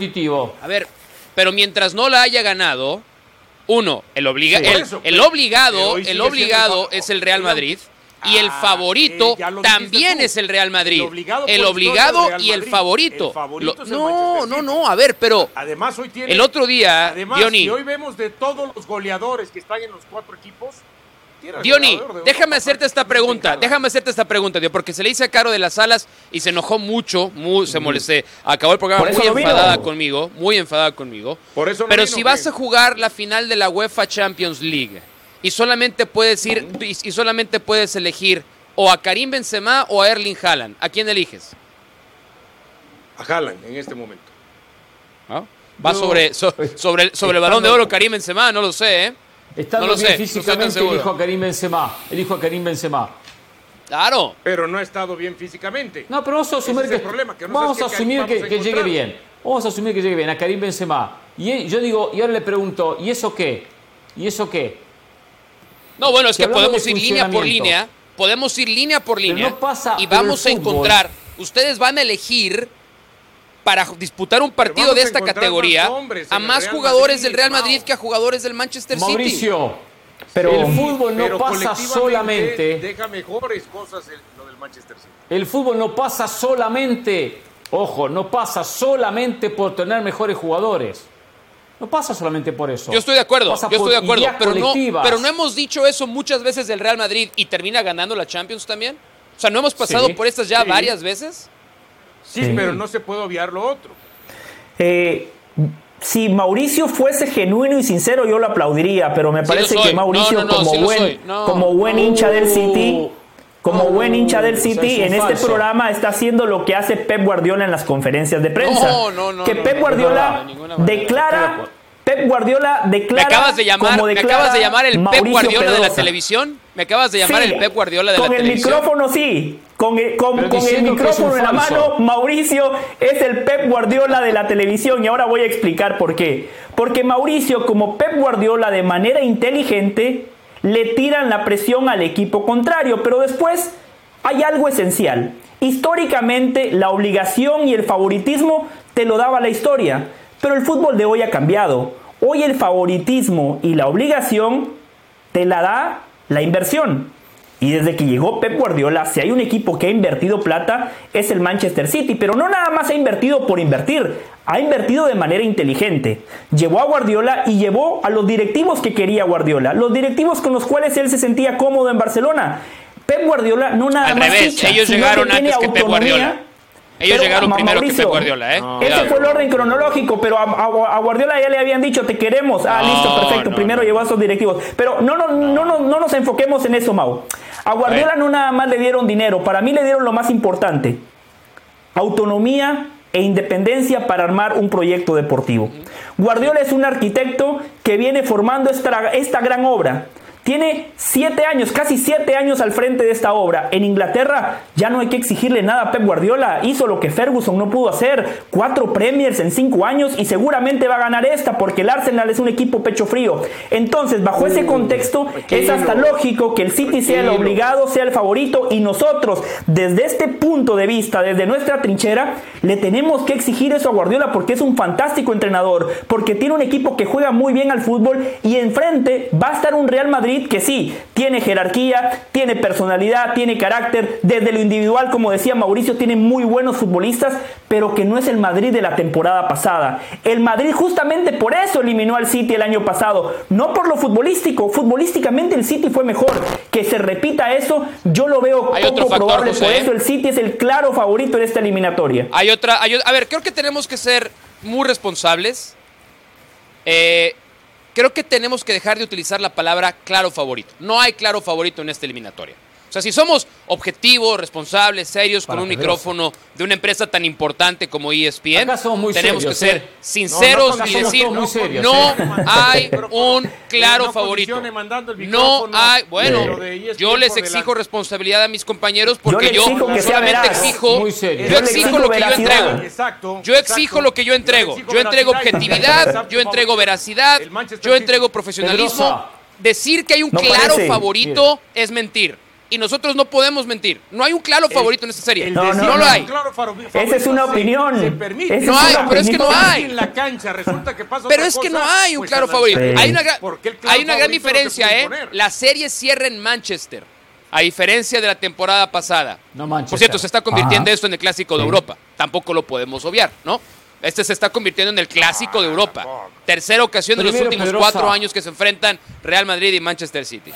a ver, pero mientras no la haya ganado, uno, el, obliga, el, obligado, el obligado es el Real Madrid. Y el ah, favorito eh, también es el Real Madrid. El obligado, y el favorito. no, no, no, a ver, pero. Además, hoy tiene. El otro día, además, Si hoy vemos de todos los goleadores que están en los cuatro equipos. Diony, déjame hacerte esta pregunta, déjame hacerte esta pregunta, porque se le hice a Caro de las Alas y se enojó mucho, muy, se molestó, acabó el programa muy enfadada conmigo, muy enfadada conmigo. Por eso Pero si vas a jugar la final de la UEFA Champions League, y solamente puedes ir y solamente puedes elegir o a Karim Benzema o a Erling Haaland. ¿A quién eliges? A Haaland en este momento. ¿Ah? Va sobre, sobre, sobre el balón de oro Karim Benzema, no lo sé, ¿eh? Estando no lo bien sé, físicamente elijo a Karim Benzema. Elijo a Karim Benzema. Claro. Pero no ha estado bien físicamente. No, pero vamos a asumir que, problema, vamos a asumir que, que llegue bien. Vamos a asumir que llegue bien a Karim Benzema. Y yo digo, y ahora le pregunto, ¿y eso qué? ¿Y eso qué? No, bueno, es que podemos ir línea por línea. Podemos ir línea por línea. y vamos a encontrar. Ustedes van a elegir para disputar un partido de esta categoría a más jugadores del Real Madrid que a jugadores del Manchester City. Mauricio, pero el fútbol no pasa solamente. Deja mejores cosas lo del Manchester City. El fútbol no pasa solamente, ojo, no pasa solamente por tener mejores jugadores. No pasa solamente por eso. Yo estoy de acuerdo, yo estoy de acuerdo, pero no, pero no hemos dicho eso muchas veces del Real Madrid y termina ganando la Champions también. O sea, ¿no hemos pasado por estas ya varias veces? Sí, pero no se puede obviar lo otro. Eh, si Mauricio fuese genuino y sincero, yo lo aplaudiría, pero me parece que Mauricio, como, buen, como buen hincha del City, como buen hincha del City, en este programa está haciendo lo que hace Pep Guardiola en las conferencias de prensa. No, no, no. Que Pep Guardiola declara. Pep Guardiola declara. ¿Me acabas de llamar, ¿me acabas de llamar el Pep Guardiola de la televisión? ¿Me acabas de llamar el Pep Guardiola de la televisión? Con el micrófono sí. Con el, con, el micrófono en la mano, Mauricio es el Pep Guardiola de la televisión. Y ahora voy a explicar por qué. Porque Mauricio, como Pep Guardiola, de manera inteligente le tiran la presión al equipo contrario, pero después hay algo esencial. Históricamente la obligación y el favoritismo te lo daba la historia, pero el fútbol de hoy ha cambiado. Hoy el favoritismo y la obligación te la da la inversión. Y desde que llegó Pep Guardiola, si hay un equipo que ha invertido plata, es el Manchester City. Pero no nada más ha invertido por invertir, ha invertido de manera inteligente. Llevó a Guardiola y llevó a los directivos que quería Guardiola, los directivos con los cuales él se sentía cómodo en Barcelona. Pep Guardiola no nada Al más revés, ellos llegaron antes que Pep Guardiola. Ellos llegaron primero que Pep Guardiola, ¿eh? Ese fue el orden cronológico, pero a, Guardiola ya le habían dicho, te queremos. Ah, listo, perfecto. primero llevó a esos directivos. Pero no, no, no, no, no nos enfoquemos en eso, Mau. A Guardiola no nada más le dieron dinero, para mí le dieron lo más importante. Autonomía e independencia para armar un proyecto deportivo. Guardiola es un arquitecto que viene formando esta, esta gran obra. Tiene siete años, casi siete años al frente de esta obra. En Inglaterra ya no hay que exigirle nada a Pep Guardiola. Hizo lo que Ferguson no pudo hacer. Cuatro Premiers en cinco años y seguramente va a ganar esta porque el Arsenal es un equipo pecho frío. Entonces, bajo ese contexto, es hasta lógico que el City sea el obligado, sea el favorito y nosotros, desde este punto de vista, desde nuestra trinchera, le tenemos que exigir eso a Guardiola porque es un fantástico entrenador, porque tiene un equipo que juega muy bien al fútbol y enfrente va a estar un Real Madrid que sí, tiene jerarquía, tiene personalidad, tiene carácter, desde lo individual, como decía Mauricio, tiene muy buenos futbolistas, pero que no es el Madrid de la temporada pasada. El Madrid justamente por eso eliminó al City el año pasado, no por lo futbolístico, futbolísticamente el City fue mejor. Que se repita eso, yo lo veo poco probable, por eso el City es el claro favorito en esta eliminatoria. Hay otra, a ver, creo que tenemos que ser muy responsables. Eh, creo que tenemos que dejar de utilizar la palabra claro favorito. No hay claro favorito en esta eliminatoria. O sea, si somos objetivos, responsables, serios, con un micrófono de una empresa tan importante como ESPN, tenemos que ser ¿eh? sinceros y decir, no hay un claro favorito. No hay, bueno, e yo les exijo responsabilidad a mis compañeros porque yo, solamente exijo, yo exijo lo que yo entrego. Yo exijo lo que yo entrego. Yo entrego objetividad, yo entrego veracidad, yo entrego profesionalismo. Decir que hay un claro favorito es mentir y nosotros no podemos mentir. No hay un claro favorito en esta serie. no, no, lo hay. Esa es una opinión. no hay, pero es que no hay. pero es que no hay un claro favorito. Hay una, hay una gran diferencia, ¿eh? La serie cierra en Manchester. A diferencia de la temporada pasada. No Por cierto, se está convirtiendo esto en el clásico de Europa. Tampoco lo podemos obviar, ¿no? Este se está convirtiendo en el clásico de Europa. Tercera ocasión en los últimos cuatro años que se enfrentan Real Madrid y Manchester City.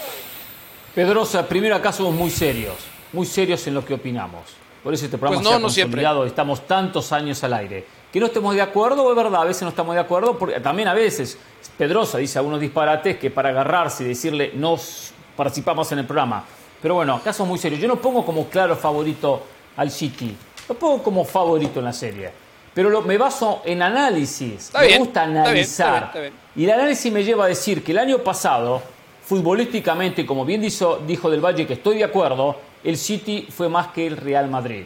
Pedrosa, primero acá somos muy serios, muy serios en lo que opinamos. Por eso este programa pues no, se ha consolidado, estamos tantos años al aire. Que no estemos de acuerdo, es verdad, a veces no estamos de acuerdo, porque también a veces Pedrosa dice algunos disparates que para agarrarse y decirle no participamos en el programa. Pero bueno, acá somos muy serios. Yo no pongo como claro favorito al City, lo pongo como favorito en la serie. Pero me baso en análisis, me gusta analizar. y el análisis me lleva a decir que el año pasado futbolísticamente, como bien dijo, dijo Del Valle, que estoy de acuerdo, el City fue más que el Real Madrid.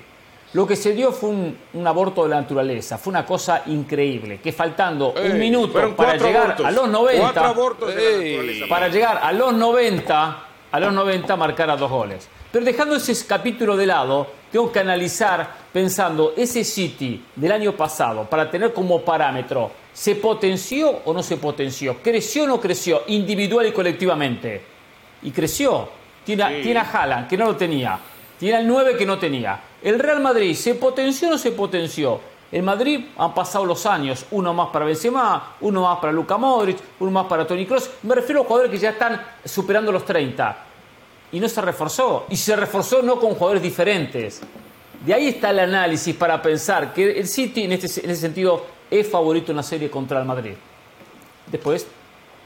Lo que se dio fue un, aborto de la naturaleza, fue una cosa increíble, que faltando un minuto para llegar a los 90, para llegar a los 90, a los 90 marcara dos goles. Pero dejando ese capítulo de lado, tengo que analizar pensando ese City del año pasado para tener como parámetro ¿Se potenció o no se potenció? ¿Creció o no creció? Individual y colectivamente. Y creció. Tiene, tiene a Haaland, que no lo tenía. Tiene al 9 que no tenía. El Real Madrid, ¿se potenció o no se potenció? El Madrid han pasado los años, uno más para Benzema, uno más para Luka Modric, uno más para Toni Kroos. Me refiero a jugadores que ya están superando los 30. Y no se reforzó. Y se reforzó no con jugadores diferentes. De ahí está el análisis para pensar que el City en, este, en ese sentido es favorito en la serie contra el Madrid. Después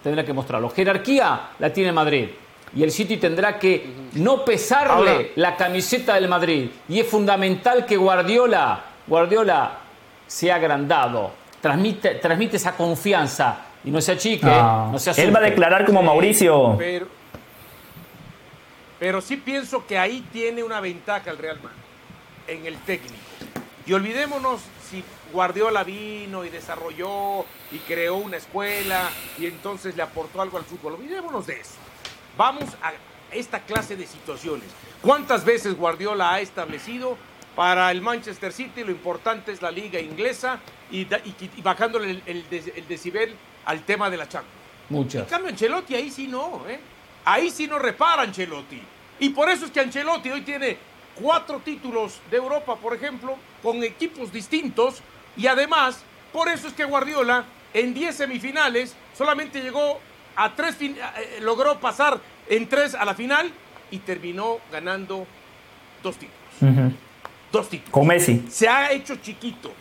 tendrá que mostrarlo. Jerarquía la tiene Madrid. Y el City tendrá que no pesarle la camiseta del Madrid. Y es fundamental que Guardiola, Guardiola sea agrandado. Transmite, transmite esa confianza y no se achique. No. se Él va a declarar como Mauricio. Pero, pero sí pienso que ahí tiene una ventaja el Real Madrid en el técnico. Y olvidémonos si Guardiola vino y desarrolló y creó una escuela y entonces le aportó algo al fútbol. Olvidémonos de eso. Vamos a esta clase de situaciones. ¿Cuántas veces Guardiola ha establecido para el Manchester City lo importante es la liga inglesa y, bajándole el, decibel al tema de la Champions? Muchas. En cambio, Ancelotti ahí sí no, ¿eh? Ahí sí no repara Ancelotti. Y por eso es que Ancelotti hoy tiene cuatro títulos de Europa, por ejemplo, con equipos distintos. Y además, por eso es que Guardiola en 10 semifinales solamente llegó a tres, eh, eh, logró pasar en tres a la final y terminó ganando dos títulos. Dos títulos. Con Messi. Se ha hecho chiquito.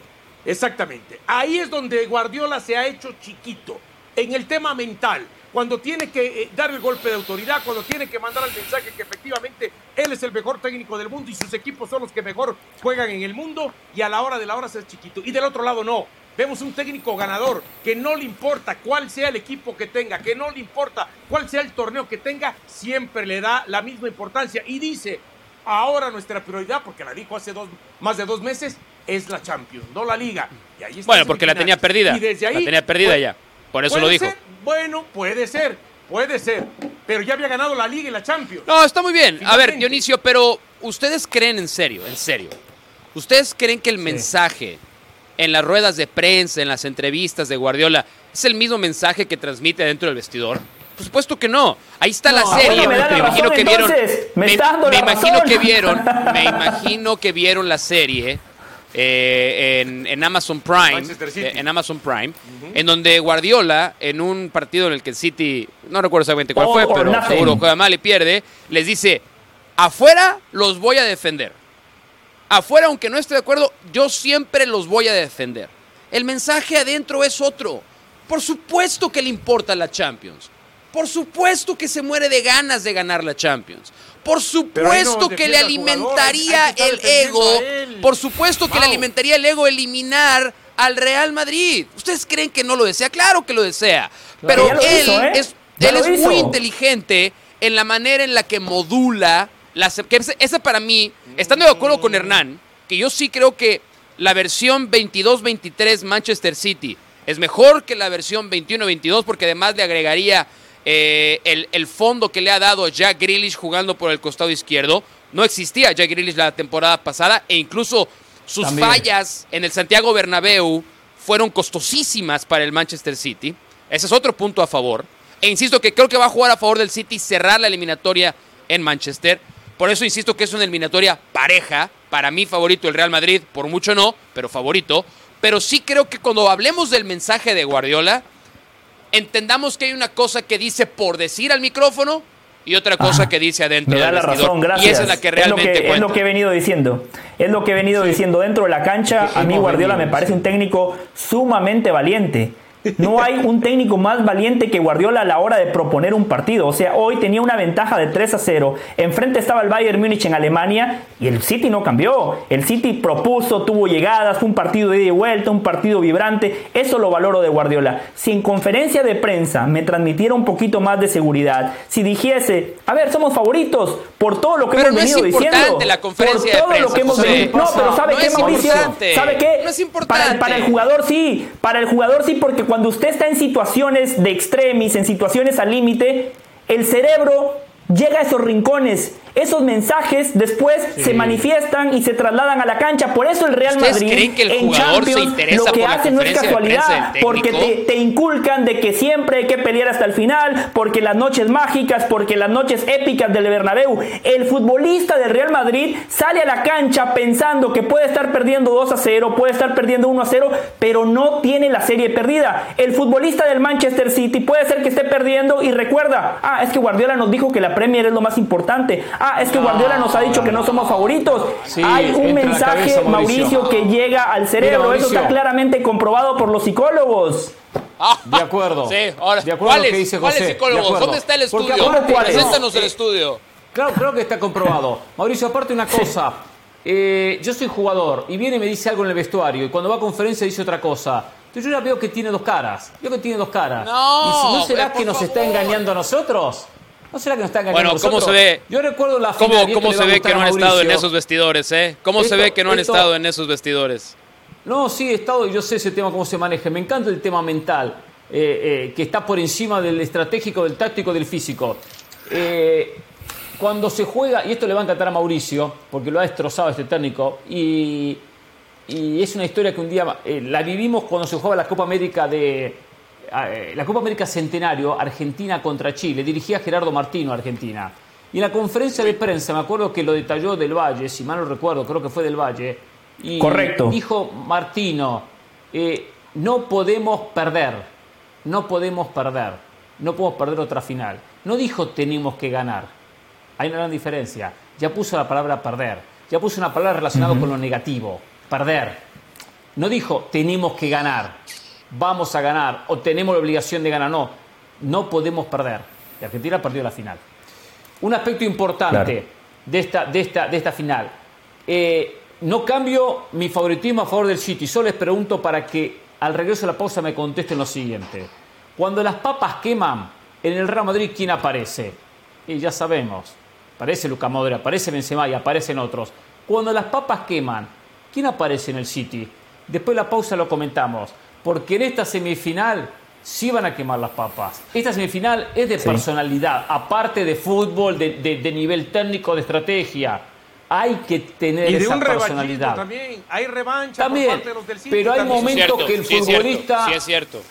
Exactamente. Ahí es donde Guardiola se ha hecho chiquito. En el tema mental cuando tiene que eh, dar el golpe de autoridad, cuando tiene que mandar el mensaje que efectivamente él es el mejor técnico del mundo y sus equipos son los que mejor juegan en el mundo y a la hora de la hora ser chiquito. Y del otro lado no. Vemos un técnico ganador que no le importa cuál sea el equipo que tenga, que no le importa cuál sea el torneo que tenga, siempre le da la misma importancia y dice, ahora nuestra prioridad, porque la dijo hace dos, más de dos meses, es la Champions, no la Liga. Y ahí bueno, porque la tenía perdida. Y desde ahí, la tenía perdida ya. Por eso lo dijo. Bueno, puede ser, puede ser. Pero ya había ganado la Liga y la Champions. No, está muy bien. A ver, Dionisio, pero ¿ustedes creen en serio, en serio? ¿Ustedes creen que el mensaje en las ruedas de prensa, en las entrevistas de Guardiola, es el mismo mensaje que transmite dentro del vestidor? Por supuesto que no. Ahí está la serie. Me, imagino que vieron. Me, imagino que vieron. Me imagino que vieron la serie eh, en, Amazon Prime, eh, en Amazon Prime, en donde Guardiola, en un partido en el que el City, no recuerdo exactamente cuál fue, pero seguro juega mal y pierde, les dice, afuera los voy a defender. Afuera, aunque no esté de acuerdo, yo siempre los voy a defender. El mensaje adentro es otro. Por supuesto que le importa la Champions. Por supuesto que se muere de ganas de ganar la Champions. Por supuesto que le alimentaría el ego. Por supuesto que le alimentaría el ego eliminar al Real Madrid. ¿Ustedes creen que no lo desea? Claro que lo desea. Pero él, ¿eh? es, él es muy inteligente en la manera en la que modula. Que esa para mí, estando de acuerdo con Hernán, que yo sí creo que la versión 22-23 Manchester City es mejor que la versión 21-22 porque además le agregaría eh, el, fondo que le ha dado Jack Grealish jugando por el costado izquierdo. No existía Jack Grealish la temporada pasada e incluso sus fallas en el Santiago Bernabéu fueron costosísimas para el Manchester City. Ese es otro punto a favor. E insisto que creo que va a jugar a favor del City cerrar la eliminatoria en Manchester. Por eso insisto que es una eliminatoria pareja. Para mí favorito el Real Madrid, por mucho no, pero favorito. Pero sí creo que cuando hablemos del mensaje de Guardiola, entendamos que hay una cosa que dice por decir al micrófono y otra cosa que dice adentro. Me da la razón, gracias. Y esa es la que realmente es lo que, he venido diciendo. Es lo que he venido diciendo dentro de la cancha. A mí Guardiola me parece un técnico sumamente valiente no hay un técnico más valiente que Guardiola a la hora de proponer un partido. O sea, hoy tenía una ventaja de 3 a 0. Enfrente estaba el Bayern Múnich en Alemania y el City no cambió. El City propuso, tuvo llegadas, fue un partido de ida y vuelta, un partido vibrante. Eso lo valoro de Guardiola. Si en conferencia de prensa me transmitiera un poquito más de seguridad, si dijese, a ver, somos favoritos por todo lo que hemos venido diciendo. La conferencia por todo lo que hemos venido. No, pero ¿sabe qué, Mauricio? ¿Sabe qué? No es importante. para el jugador sí, para el jugador sí, porque cuando usted está en situaciones de extremis, en situaciones al límite, el cerebro llega a esos rincones esos mensajes después se manifiestan y se trasladan a la cancha. Por eso el Real Madrid creen que el en Champions lo que hace no es casualidad, porque te, te, inculcan de que siempre hay que pelear hasta el final, porque las noches mágicas, porque las noches épicas del Bernabéu. El futbolista del Real Madrid sale a la cancha pensando que puede estar perdiendo 2 a 0, puede estar perdiendo 1 a 0, pero no tiene la serie perdida. El futbolista del Manchester City puede ser que esté perdiendo y recuerda, ah, es que Guardiola nos dijo que la Premier es lo más importante. Ah, es que Guardiola nos ha dicho que no somos favoritos. Hay un mensaje, Mauricio. que llega al cerebro. Eso está claramente comprobado por los psicólogos. Ah, de acuerdo. Sí, ahora, de acuerdo ¿cuáles, dice José. psicólogos? ¿Dónde está el estudio? Preséntanos el estudio. Claro, creo que está comprobado. Mauricio, aparte una cosa. Eh, yo soy jugador y viene y me dice algo en el vestuario y cuando va a conferencia dice otra cosa. Entonces yo ya veo que tiene dos caras. Veo que tiene dos caras. No, ¿Y si no será que nos está engañando a nosotros? ¿No será que nos están engañando Bueno, ¿cómo se ve? Yo recuerdo la ¿Cómo, cómo se ve que no han estado en esos vestidores, eh? ¿Cómo se ve que no han estado en esos vestidores? No, sí, he estado y yo sé ese tema cómo se maneja. Me encanta el tema mental, eh, eh, que está por encima del estratégico, del táctico, del físico. Eh, cuando se juega, y esto le va a encantar a Mauricio, porque lo ha destrozado este técnico, y, es una historia que un día la vivimos cuando se jugaba la Copa América de. Eh, la Copa América Centenario, Argentina contra Chile, dirigía Gerardo Martino Argentina. Y en la conferencia de prensa, me acuerdo que lo detalló Del Valle, si mal no recuerdo, creo que fue Del Valle. Y Correcto. Dijo Martino, eh, no podemos perder, no podemos perder, no podemos perder otra final. No dijo tenemos que ganar hay una gran diferencia. Ya puso la palabra perder, ya puso una palabra relacionada con lo negativo, perder. No dijo tenemos que ganar, vamos a ganar o tenemos la obligación de ganar, no, no podemos perder. Y Argentina perdió la final. Un aspecto importante de, esta, de, esta, de esta final. Eh, no cambio mi favoritismo a favor del City, solo les pregunto para que al regreso de la pausa me contesten lo siguiente. Cuando las papas queman, en el Real Madrid, ¿quién aparece? Y ya sabemos, Aparece Luca Modric, aparece Benzema y aparecen otros. Cuando las papas queman, ¿quién aparece en el City? Después de la pausa lo comentamos. Porque en esta semifinal sí van a quemar las papas. Esta semifinal es de personalidad, aparte de fútbol, de, nivel técnico, de estrategia. Hay que tener esa personalidad. También hay revancha también, por del City, Pero hay momentos que el futbolista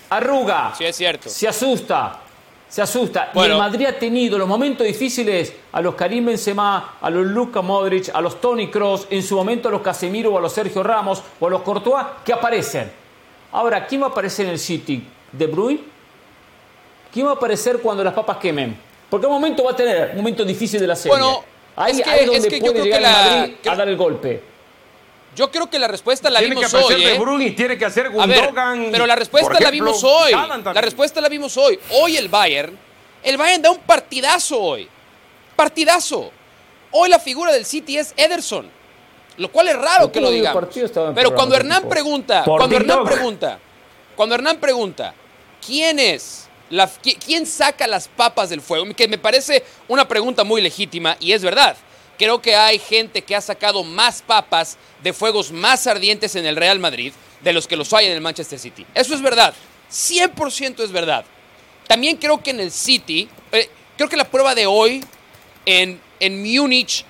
arruga, sí es cierto. se asusta, se asusta. Y el Madrid ha tenido los momentos difíciles a los Karim Benzema, a los Luka Modric, a los Tony Cross, en su momento a los Casemiro o a los Sergio Ramos o a los Courtois, que aparecen. Ahora, ¿quién va a aparecer en el City? ¿De Bruyne? ¿Quién va a aparecer cuando las papas quemen? Porque un momento va a tener, un momento difícil de la serie. Bueno, ahí es, donde puede llegar el Madrid a dar el golpe. Yo creo que la respuesta la vimos hoy. ¿eh? De tiene que hacer Gundogan. pero la respuesta la vimos hoy. La respuesta la vimos hoy. Hoy el Bayern, el Bayern da un partidazo hoy. Partidazo. Hoy la figura del City es Ederson. Lo cual es raro que lo digan. Pero cuando Hernán pregunta, cuando Hernán pregunta, cuando Hernán pregunta, ¿quién es? La, ¿Quién saca las papas del fuego? Que me parece una pregunta muy legítima y es verdad. Creo que hay gente que ha sacado más papas de fuegos más ardientes en el Real Madrid de los que los hay en el Manchester City. Eso es verdad. 100% es verdad. También creo que en el City, eh, creo que la prueba de hoy en, en Múnich,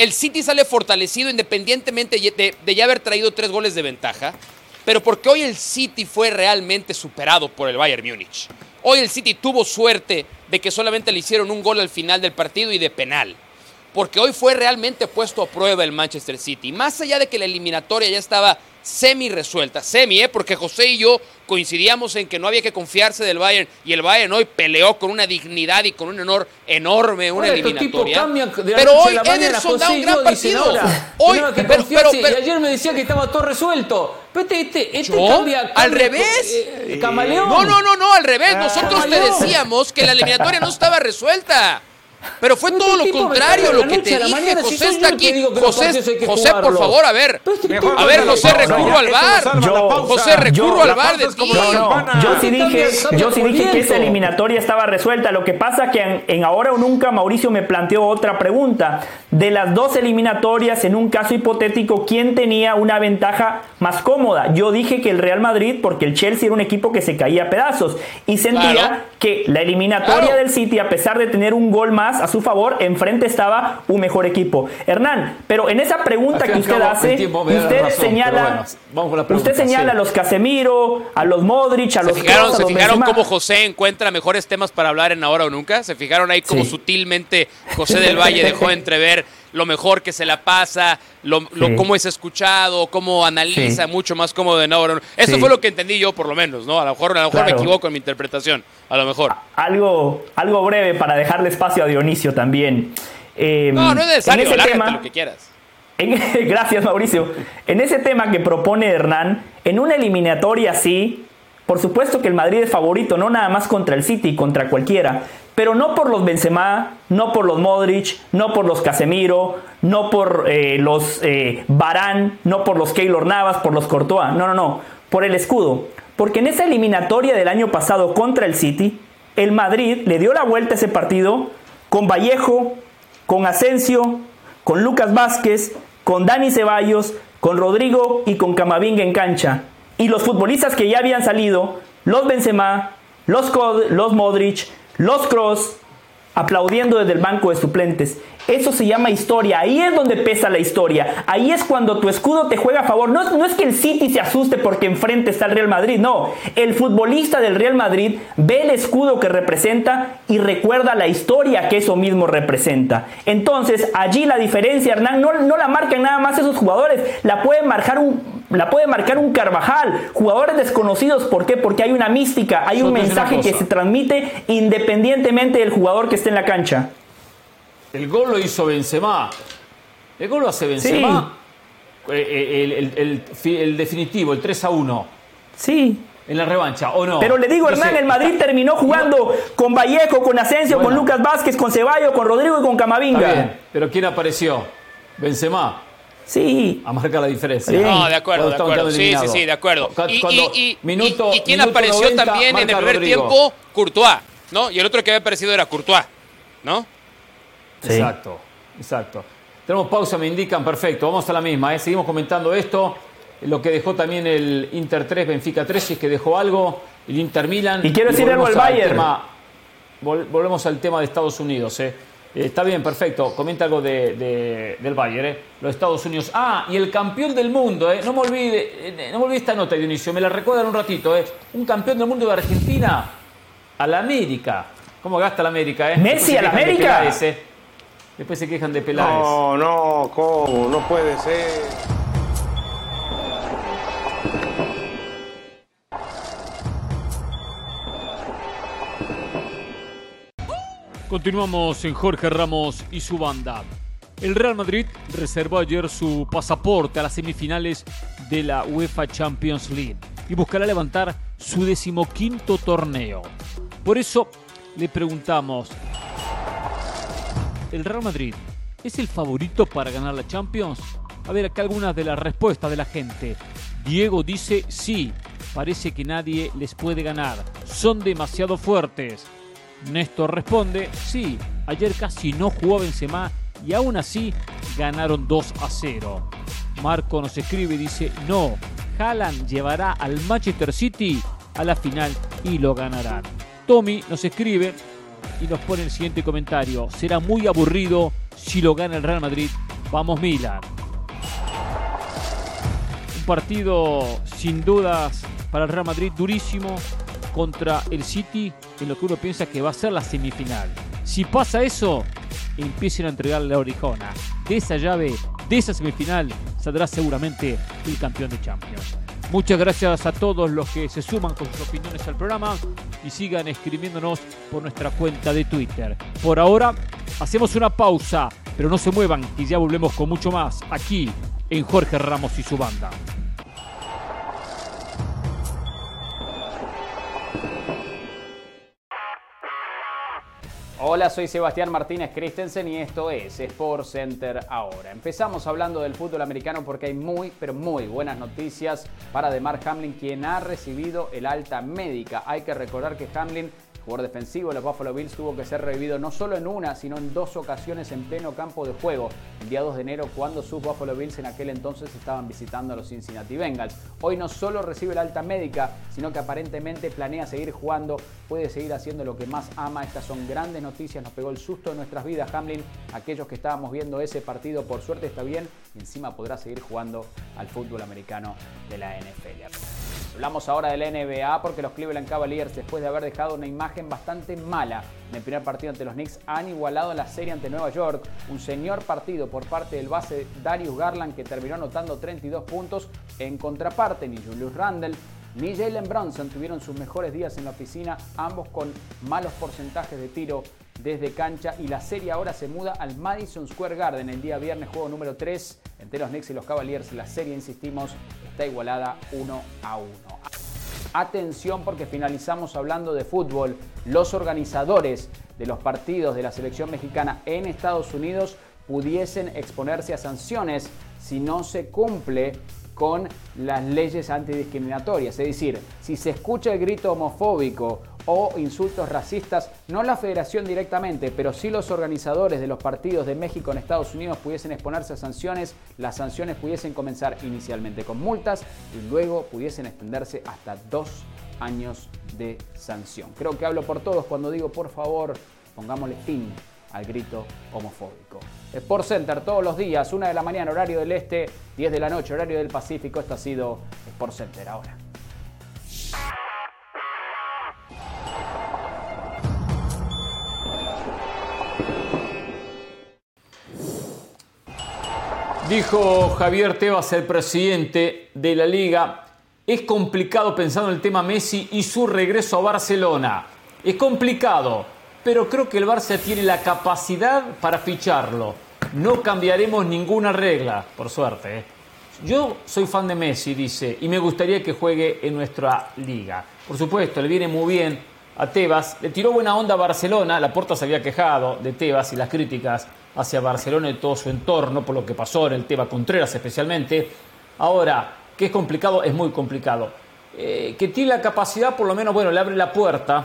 el City sale fortalecido independientemente de, ya haber traído tres goles de ventaja, pero porque hoy el City fue realmente superado por el Bayern Múnich. Hoy el City tuvo suerte de que solamente le hicieron un gol al final del partido y de penal porque hoy fue realmente puesto a prueba el Manchester City. Más allá de que la eliminatoria ya estaba semi resuelta, semi, ¿eh? porque José y yo coincidíamos en que no había que confiarse del Bayern y el Bayern hoy peleó con una dignidad y con un honor enorme una eliminatoria. pero hoy Ederson da un gran partido. Hoy, pero, y ayer me decía que estaba todo resuelto. Pero este, este, este cambia, al revés. Eh, camaleón. No, no, no, no, al revés. Ah, Nosotros te decíamos que la eliminatoria no estaba resuelta. Pero fue todo lo contrario lo que te dije. José está aquí. José, José por favor, a ver. A ver, José, recurro al bar. José, recurro al bar de ti. Yo sí dije, yo sí dije que esa eliminatoria estaba resuelta. Lo que pasa que en, Ahora o Nunca Mauricio me planteó otra pregunta. De las dos eliminatorias, en un caso hipotético, ¿quién tenía una ventaja más cómoda? Yo dije que el Real Madrid, porque el Chelsea era un equipo que se caía a pedazos. Y sentía que la eliminatoria del City, a pesar de tener un gol más, a su favor, enfrente estaba un mejor equipo. Hernán, pero en esa pregunta que usted hace, usted señala, usted señala a los Casemiro, a los Modric, a los ¿Se fijaron, ¿se fijaron cómo José encuentra mejores temas para hablar en ahora o nunca? ¿Se fijaron ahí cómo sutilmente José del Valle dejó entrever lo mejor que se la pasa, lo, cómo es escuchado, cómo analiza, mucho más cómodo de no. Eso fue lo que entendí yo, por lo menos, ¿no? A lo mejor, a lo mejor me equivoco en mi interpretación, a lo mejor. Algo, algo breve para dejarle espacio a Dionisio también. Em, no, no es necesario, en tema, lo que quieras. gracias, Mauricio. En ese tema que propone Hernán, en una eliminatoria así, por supuesto que el Madrid es favorito, no nada más contra el City, contra cualquiera, pero no por los Benzema, no por los Modric, no por los Casemiro, no por eh, los eh, Barán, no por los Keylor Navas, por los Courtois, no, no, no, por el escudo. Porque en esa eliminatoria del año pasado contra el City, el Madrid le dio la vuelta a ese partido con Vallejo, con Asensio, con Lucas Vázquez, con Dani Ceballos, con Rodrigo y con Camavinga en cancha. Y los futbolistas que ya habían salido, los Benzema, los, los Modric, los Cross, aplaudiendo desde el banco de suplentes. Eso se llama historia. Ahí es donde pesa la historia. Ahí es cuando tu escudo te juega a favor. No, no, es que el City se asuste porque enfrente está el Real Madrid. No. El futbolista del Real Madrid ve el escudo que representa y recuerda la historia que eso mismo representa. Entonces, allí la diferencia, Hernán, no, no la marcan nada más esos jugadores. La puede marcar un, la puede marcar un Carvajal. Jugadores desconocidos. ¿Por qué? Porque hay una mística. Hay un mensaje que se transmite independientemente del jugador que esté en la cancha. El gol lo hizo Benzema. El gol lo hace Benzema. Eh, eh, el, definitivo, el 3 a 1. Sí. En la revancha, ¿o no? Pero le digo, Hernán, el Madrid terminó jugando con Vallejo, con Asensio, con Lucas Vázquez, con Ceballos, con Rodrigo y con Camavinga. Pero ¿quién apareció? Benzema. Sí. A marcar la diferencia. No, de acuerdo, de acuerdo. Sí, sí, sí, de acuerdo. Y, quién apareció también en el primer tiempo? Courtois, ¿no? Y el otro que había aparecido era Courtois, ¿no? Exacto, exacto. Tenemos pausa, me indican, perfecto. Vamos a la misma, ¿eh? seguimos comentando esto. Lo que dejó también el Inter 3, Benfica 3, si es que dejó algo. El Inter Milan. Y quiero decir algo al Bayern. volvemos al tema de Estados Unidos. ¿eh? Eh está bien, perfecto. Comenta algo de, del Bayern, ¿eh? los Estados Unidos. Ah, y el campeón del mundo, ¿eh? no me olvide, eh, no me olvide esta nota, Dionisio, me la recuerdan un ratito. ¿eh? Un campeón del mundo de Argentina a la América. ¿Cómo gasta la América? Eh? Messi a la América. Después se quejan de Peláez. No, no, ¿cómo? No puede ser. Continuamos en Jorge Ramos y su banda. El Real Madrid reservó ayer su pasaporte a las semifinales de la UEFA Champions League y buscará levantar su decimoquinto torneo. Por eso le preguntamos ¿el Real Madrid es el favorito para ganar la Champions? A ver, acá algunas de las respuestas de la gente. Diego dice sí, parece que nadie les puede ganar, son demasiado fuertes. Néstor responde sí, ayer casi no jugó Benzema y aún así ganaron 2 a 0. Marco nos escribe y dice no, Haaland llevará al Manchester City a la final y lo ganarán. Tommy nos escribe y nos pone el siguiente comentario. Será muy aburrido si lo gana el Real Madrid. Vamos Milan. Un partido sin dudas para el Real Madrid durísimo contra el City en lo que uno piensa que va a ser la semifinal. Si pasa eso, empiecen a entregarle la orijona. De esa llave, de esa semifinal, saldrá seguramente el campeón de Champions. Muchas gracias a todos los que se suman con sus opiniones al programa y sigan escribiéndonos por nuestra cuenta de Twitter. Por ahora, hacemos una pausa, pero no se muevan y ya volvemos con mucho más aquí en Jorge Ramos y su banda. Hola, soy Sebastián Martínez Christensen y esto es Sport Center ahora. Empezamos hablando del fútbol americano porque hay muy, pero muy buenas noticias para Demar Hamlin, quien ha recibido el alta médica. Hay que recordar que Hamlin jugador defensivo de los Buffalo Bills tuvo que ser revivido no solo en una, sino en dos ocasiones en pleno campo de juego, el día 2 de enero cuando sus Buffalo Bills en aquel entonces estaban visitando a los Cincinnati Bengals. Hoy no solo recibe la alta médica, sino que aparentemente planea seguir jugando, puede seguir haciendo lo que más ama. Estas son grandes noticias, nos pegó el susto de nuestras vidas Hamlin, aquellos que estábamos viendo ese partido por suerte está bien y encima podrá seguir jugando al fútbol americano de la NFL. Hablamos ahora de la NBA porque los Cleveland Cavaliers, después de haber dejado una imagen bastante mala en el primer partido ante los Knicks, han igualado la serie ante Nueva York. Un señor partido por parte del base Darius Garland que terminó anotando 32 puntos. En contraparte, ni Julius Randle ni Jalen Brunson tuvieron sus mejores días en la oficina, ambos con malos porcentajes de tiro desde cancha y la serie ahora se muda al Madison Square Garden el día viernes, juego número 3 entre los Knicks y los Cavaliers. La serie, insistimos, está igualada 1 a 1. Atención porque finalizamos hablando de fútbol. Los organizadores de los partidos de la selección mexicana en Estados Unidos pudiesen exponerse a sanciones si no se cumple con las leyes antidiscriminatorias. Es decir, si se escucha el grito homofóbico o insultos racistas, no la federación directamente, pero sí los organizadores de los partidos de México en Estados Unidos pudiesen exponerse a sanciones, las sanciones pudiesen comenzar inicialmente con multas y luego pudiesen extenderse hasta dos años de sanción. Creo que hablo por todos cuando digo, por favor, Pongámosle fin al grito homofóbico. Sport Center todos los días, 1 de la mañana, horario del este, 10 de la noche, horario del Pacífico. Esto ha sido Sport Center ahora. Dijo Javier Tebas, el presidente de la liga, es complicado pensando en el tema Messi y su regreso a Barcelona. Es complicado, pero creo que el Barça tiene la capacidad para ficharlo. No cambiaremos ninguna regla, por suerte. ¿eh? Yo soy fan de Messi, dice, y me gustaría que juegue en nuestra liga. Por supuesto, le viene muy bien a Tebas. Le tiró buena onda a Barcelona. La Porta se había quejado de Tebas y las críticas hacia Barcelona y todo su entorno, por lo que pasó en el tema Contreras especialmente. Ahora, que es complicado, es muy complicado. Eh, que tiene la capacidad, por lo menos, bueno, le abre la puerta,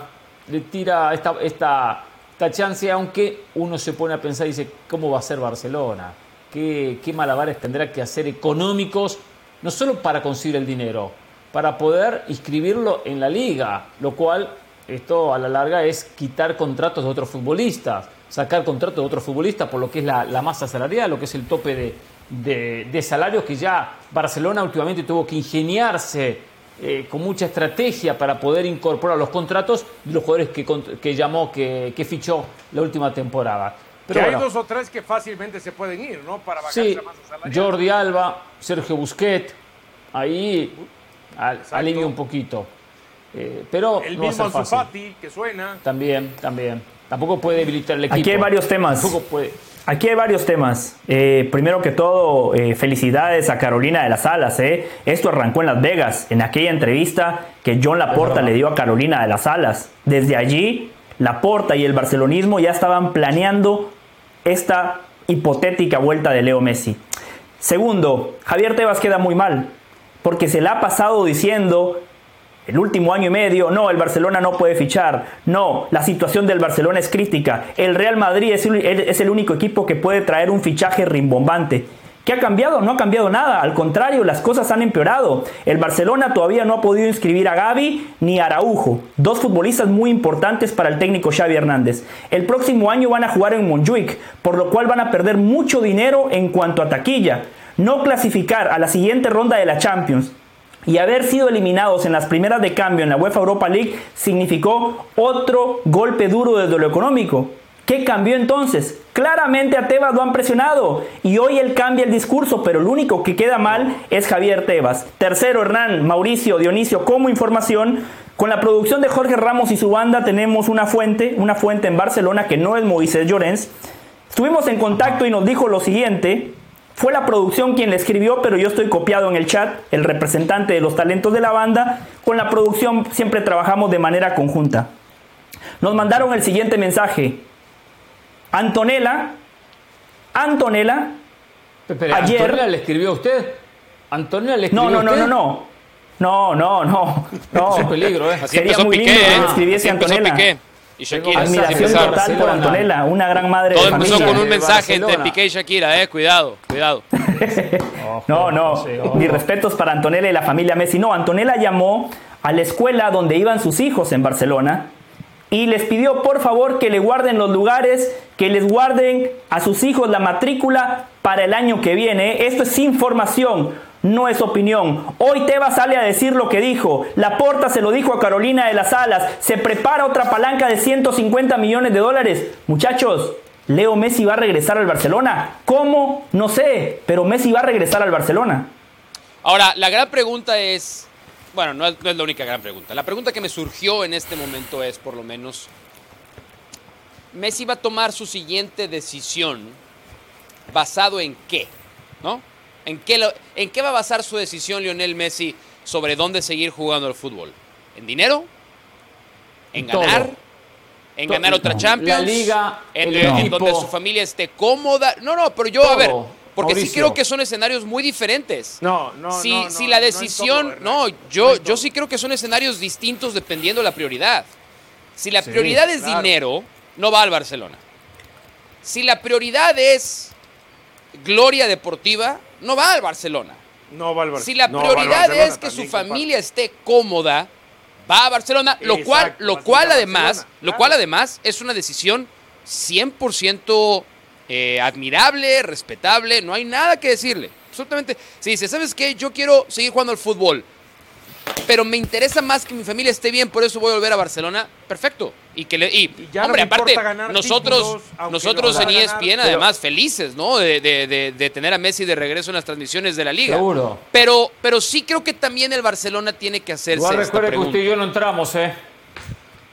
le tira esta, esta, esta chance, aunque uno se pone a pensar y dice, ¿cómo va a ser Barcelona? ¿Qué, qué malabares tendrá que hacer económicos, no solo para conseguir el dinero, para poder inscribirlo en la liga, lo cual esto a la larga es quitar contratos de otros futbolistas sacar contrato de otro futbolista por lo que es la, masa salarial, lo que es el tope de, de, salarios que ya Barcelona últimamente tuvo que ingeniarse eh, con mucha estrategia para poder incorporar los contratos de los jugadores que, que llamó, que, que, fichó la última temporada. Pero hay dos o tres que fácilmente se pueden ir, ¿no? Para bajar la masa salarial. Jordi Alba, Sergio Busquets, ahí alivia un poquito. Eh, pero el mismo Ansu que suena. También, también. Tampoco puede debilitar el equipo. Aquí hay varios temas. Aquí hay varios temas. Eh, primero que todo, eh, felicidades a Carolina de las Alas. Eh. Esto arrancó en Las Vegas, en aquella entrevista que John Laporta le dio a Carolina de las Alas. Desde allí, Laporta y el barcelonismo ya estaban planeando esta hipotética vuelta de Leo Messi. Segundo, Javier Tebas queda muy mal, porque se le ha pasado diciendo el último año y medio, no, el Barcelona no puede fichar, no, la situación del Barcelona es crítica, el Real Madrid es, el único equipo que puede traer un fichaje rimbombante. ¿Qué ha cambiado? No ha cambiado nada, al contrario, las cosas han empeorado. El Barcelona todavía no ha podido inscribir a Gaby ni a Araujo, dos futbolistas muy importantes para el técnico Xavi Hernández. El próximo año van a jugar en Montjuic, por lo cual van a perder mucho dinero en cuanto a taquilla. No clasificar a la siguiente ronda de la Champions y haber sido eliminados en las primeras de cambio en la UEFA Europa League significó otro golpe duro desde lo económico. ¿Qué cambió entonces? Claramente a Tebas lo han presionado y hoy él cambia el discurso, pero el único que queda mal es Javier Tebas. Tercero, Hernán, Mauricio, Dionisio, como información, con la producción de Jorge Ramos y su banda tenemos una fuente, una fuente en Barcelona que no es Moisés Llorens. Estuvimos en contacto y nos dijo lo siguiente, fue la producción quien le escribió, pero yo estoy copiado en el chat, el representante de los talentos de la banda. Con la producción siempre trabajamos de manera conjunta. Nos mandaron el siguiente mensaje. Antonella, Antonella, ayer... ¿Antonella le escribió a usted? ¿Antonella le escribió no, no, a usted? No, no, no, no. No, no, Es un peligro, ¿eh? Sería muy lindo que le escribiese Antonella. Y Shakira. Admiración total por Antonella, una gran madre Todo de familia. empezó con un mensaje entre Piqué y Shakira, eh, cuidado, cuidado. no, no, mis respetos para Antonella y la familia Messi. No, Antonella llamó a la escuela donde iban sus hijos en Barcelona y les pidió por favor que le guarden los lugares, que les guarden a sus hijos la matrícula para el año que viene. Esto es información no es opinión. Hoy Teba sale a decir lo que dijo. La Porta se lo dijo a Carolina de las Alas. Se prepara otra palanca de 150 millones de dólares. Muchachos, Leo Messi va a regresar al Barcelona. ¿Cómo? No sé, pero Messi va a regresar al Barcelona. Ahora, la gran pregunta es, bueno, no es, no es la única gran pregunta. La pregunta que me surgió en este momento es, por lo menos, Messi va a tomar su siguiente decisión basado en qué, ¿no? ¿En qué, ¿En qué va a basar su decisión Lionel Messi sobre dónde seguir jugando al fútbol? ¿En dinero? ¿En ganar? ¿En ganar otra Champions? La liga, en, donde su familia esté cómoda. No, no, pero yo, a ver, porque sí creo que son escenarios muy diferentes. No, no, si, no, Si la decisión, no, yo, yo sí creo que son escenarios distintos dependiendo de la prioridad. Si la prioridad es dinero, no va al Barcelona. Si la prioridad es gloria deportiva, no va al Barcelona. No va al Barcelona. Si la prioridad es que su familia esté cómoda, va a Barcelona, lo cual, lo cual además, lo cual además es una decisión 100% eh, admirable, respetable, no hay nada que decirle. Absolutamente. Si dice, ¿sabes qué? Yo quiero seguir jugando al fútbol, pero me interesa más que mi familia esté bien, por eso voy a volver a Barcelona. Perfecto. Y que le, y, hombre, aparte, nosotros, nosotros en ESPN, además, felices, ¿no? De, de, tener a Messi de regreso en las transmisiones de la liga. Seguro. Pero, pero sí creo que también el Barcelona tiene que hacerse. Igual recuerde que usted y yo no entramos, ¿eh?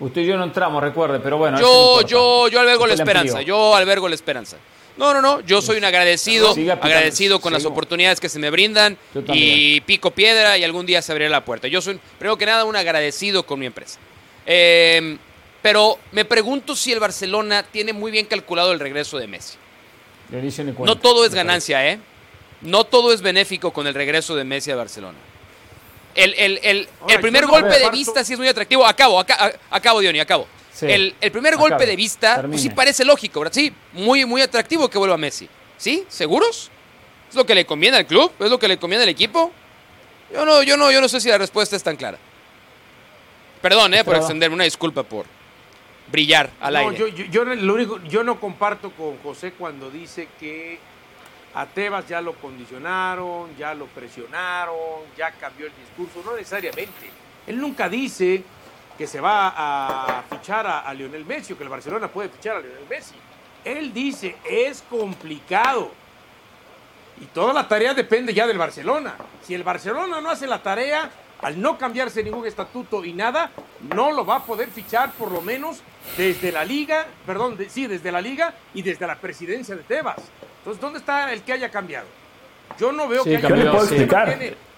Usted y yo no entramos, recuerde, pero bueno. Yo, yo, yo albergo la esperanza. Yo albergo la esperanza. No, no, no. Yo soy un agradecido, agradecido con las oportunidades que se me brindan y pico piedra y algún día se abrirá la puerta. Yo soy, primero que nada, un agradecido con mi empresa. Em, pero me pregunto si el Barcelona tiene muy bien calculado el regreso de Messi. No todo es ganancia, ¿eh? No todo es benéfico con el regreso de Messi a Barcelona. El, primer golpe de vista sí es muy atractivo. Acabo, acabo, acabo Diony, acabo. El, primer golpe de vista pues sí parece lógico, ¿verdad? Sí, muy, muy atractivo que vuelva Messi. ¿Sí? ¿Seguros? ¿Es lo que le conviene al club? ¿Es lo que le conviene al equipo? Yo no, yo no, yo no sé si la respuesta es tan clara. Perdón, eh, por extenderme, una disculpa por brillar al aire. Yo, yo, lo único, yo no comparto con José cuando dice que a Tebas ya lo condicionaron, ya lo presionaron, ya cambió el discurso. No necesariamente. Él nunca dice que se va a fichar a, Lionel Messi o que el Barcelona puede fichar a Lionel Messi. Él dice, es complicado. Y toda la tarea depende ya del Barcelona. Si el Barcelona no hace la tarea, al no cambiarse ningún estatuto y nada, no lo va a poder fichar por lo menos desde la liga, perdón, sí, desde la liga y desde la presidencia de Tebas. Entonces, ¿dónde está el que haya cambiado? Yo no veo que haya cambiado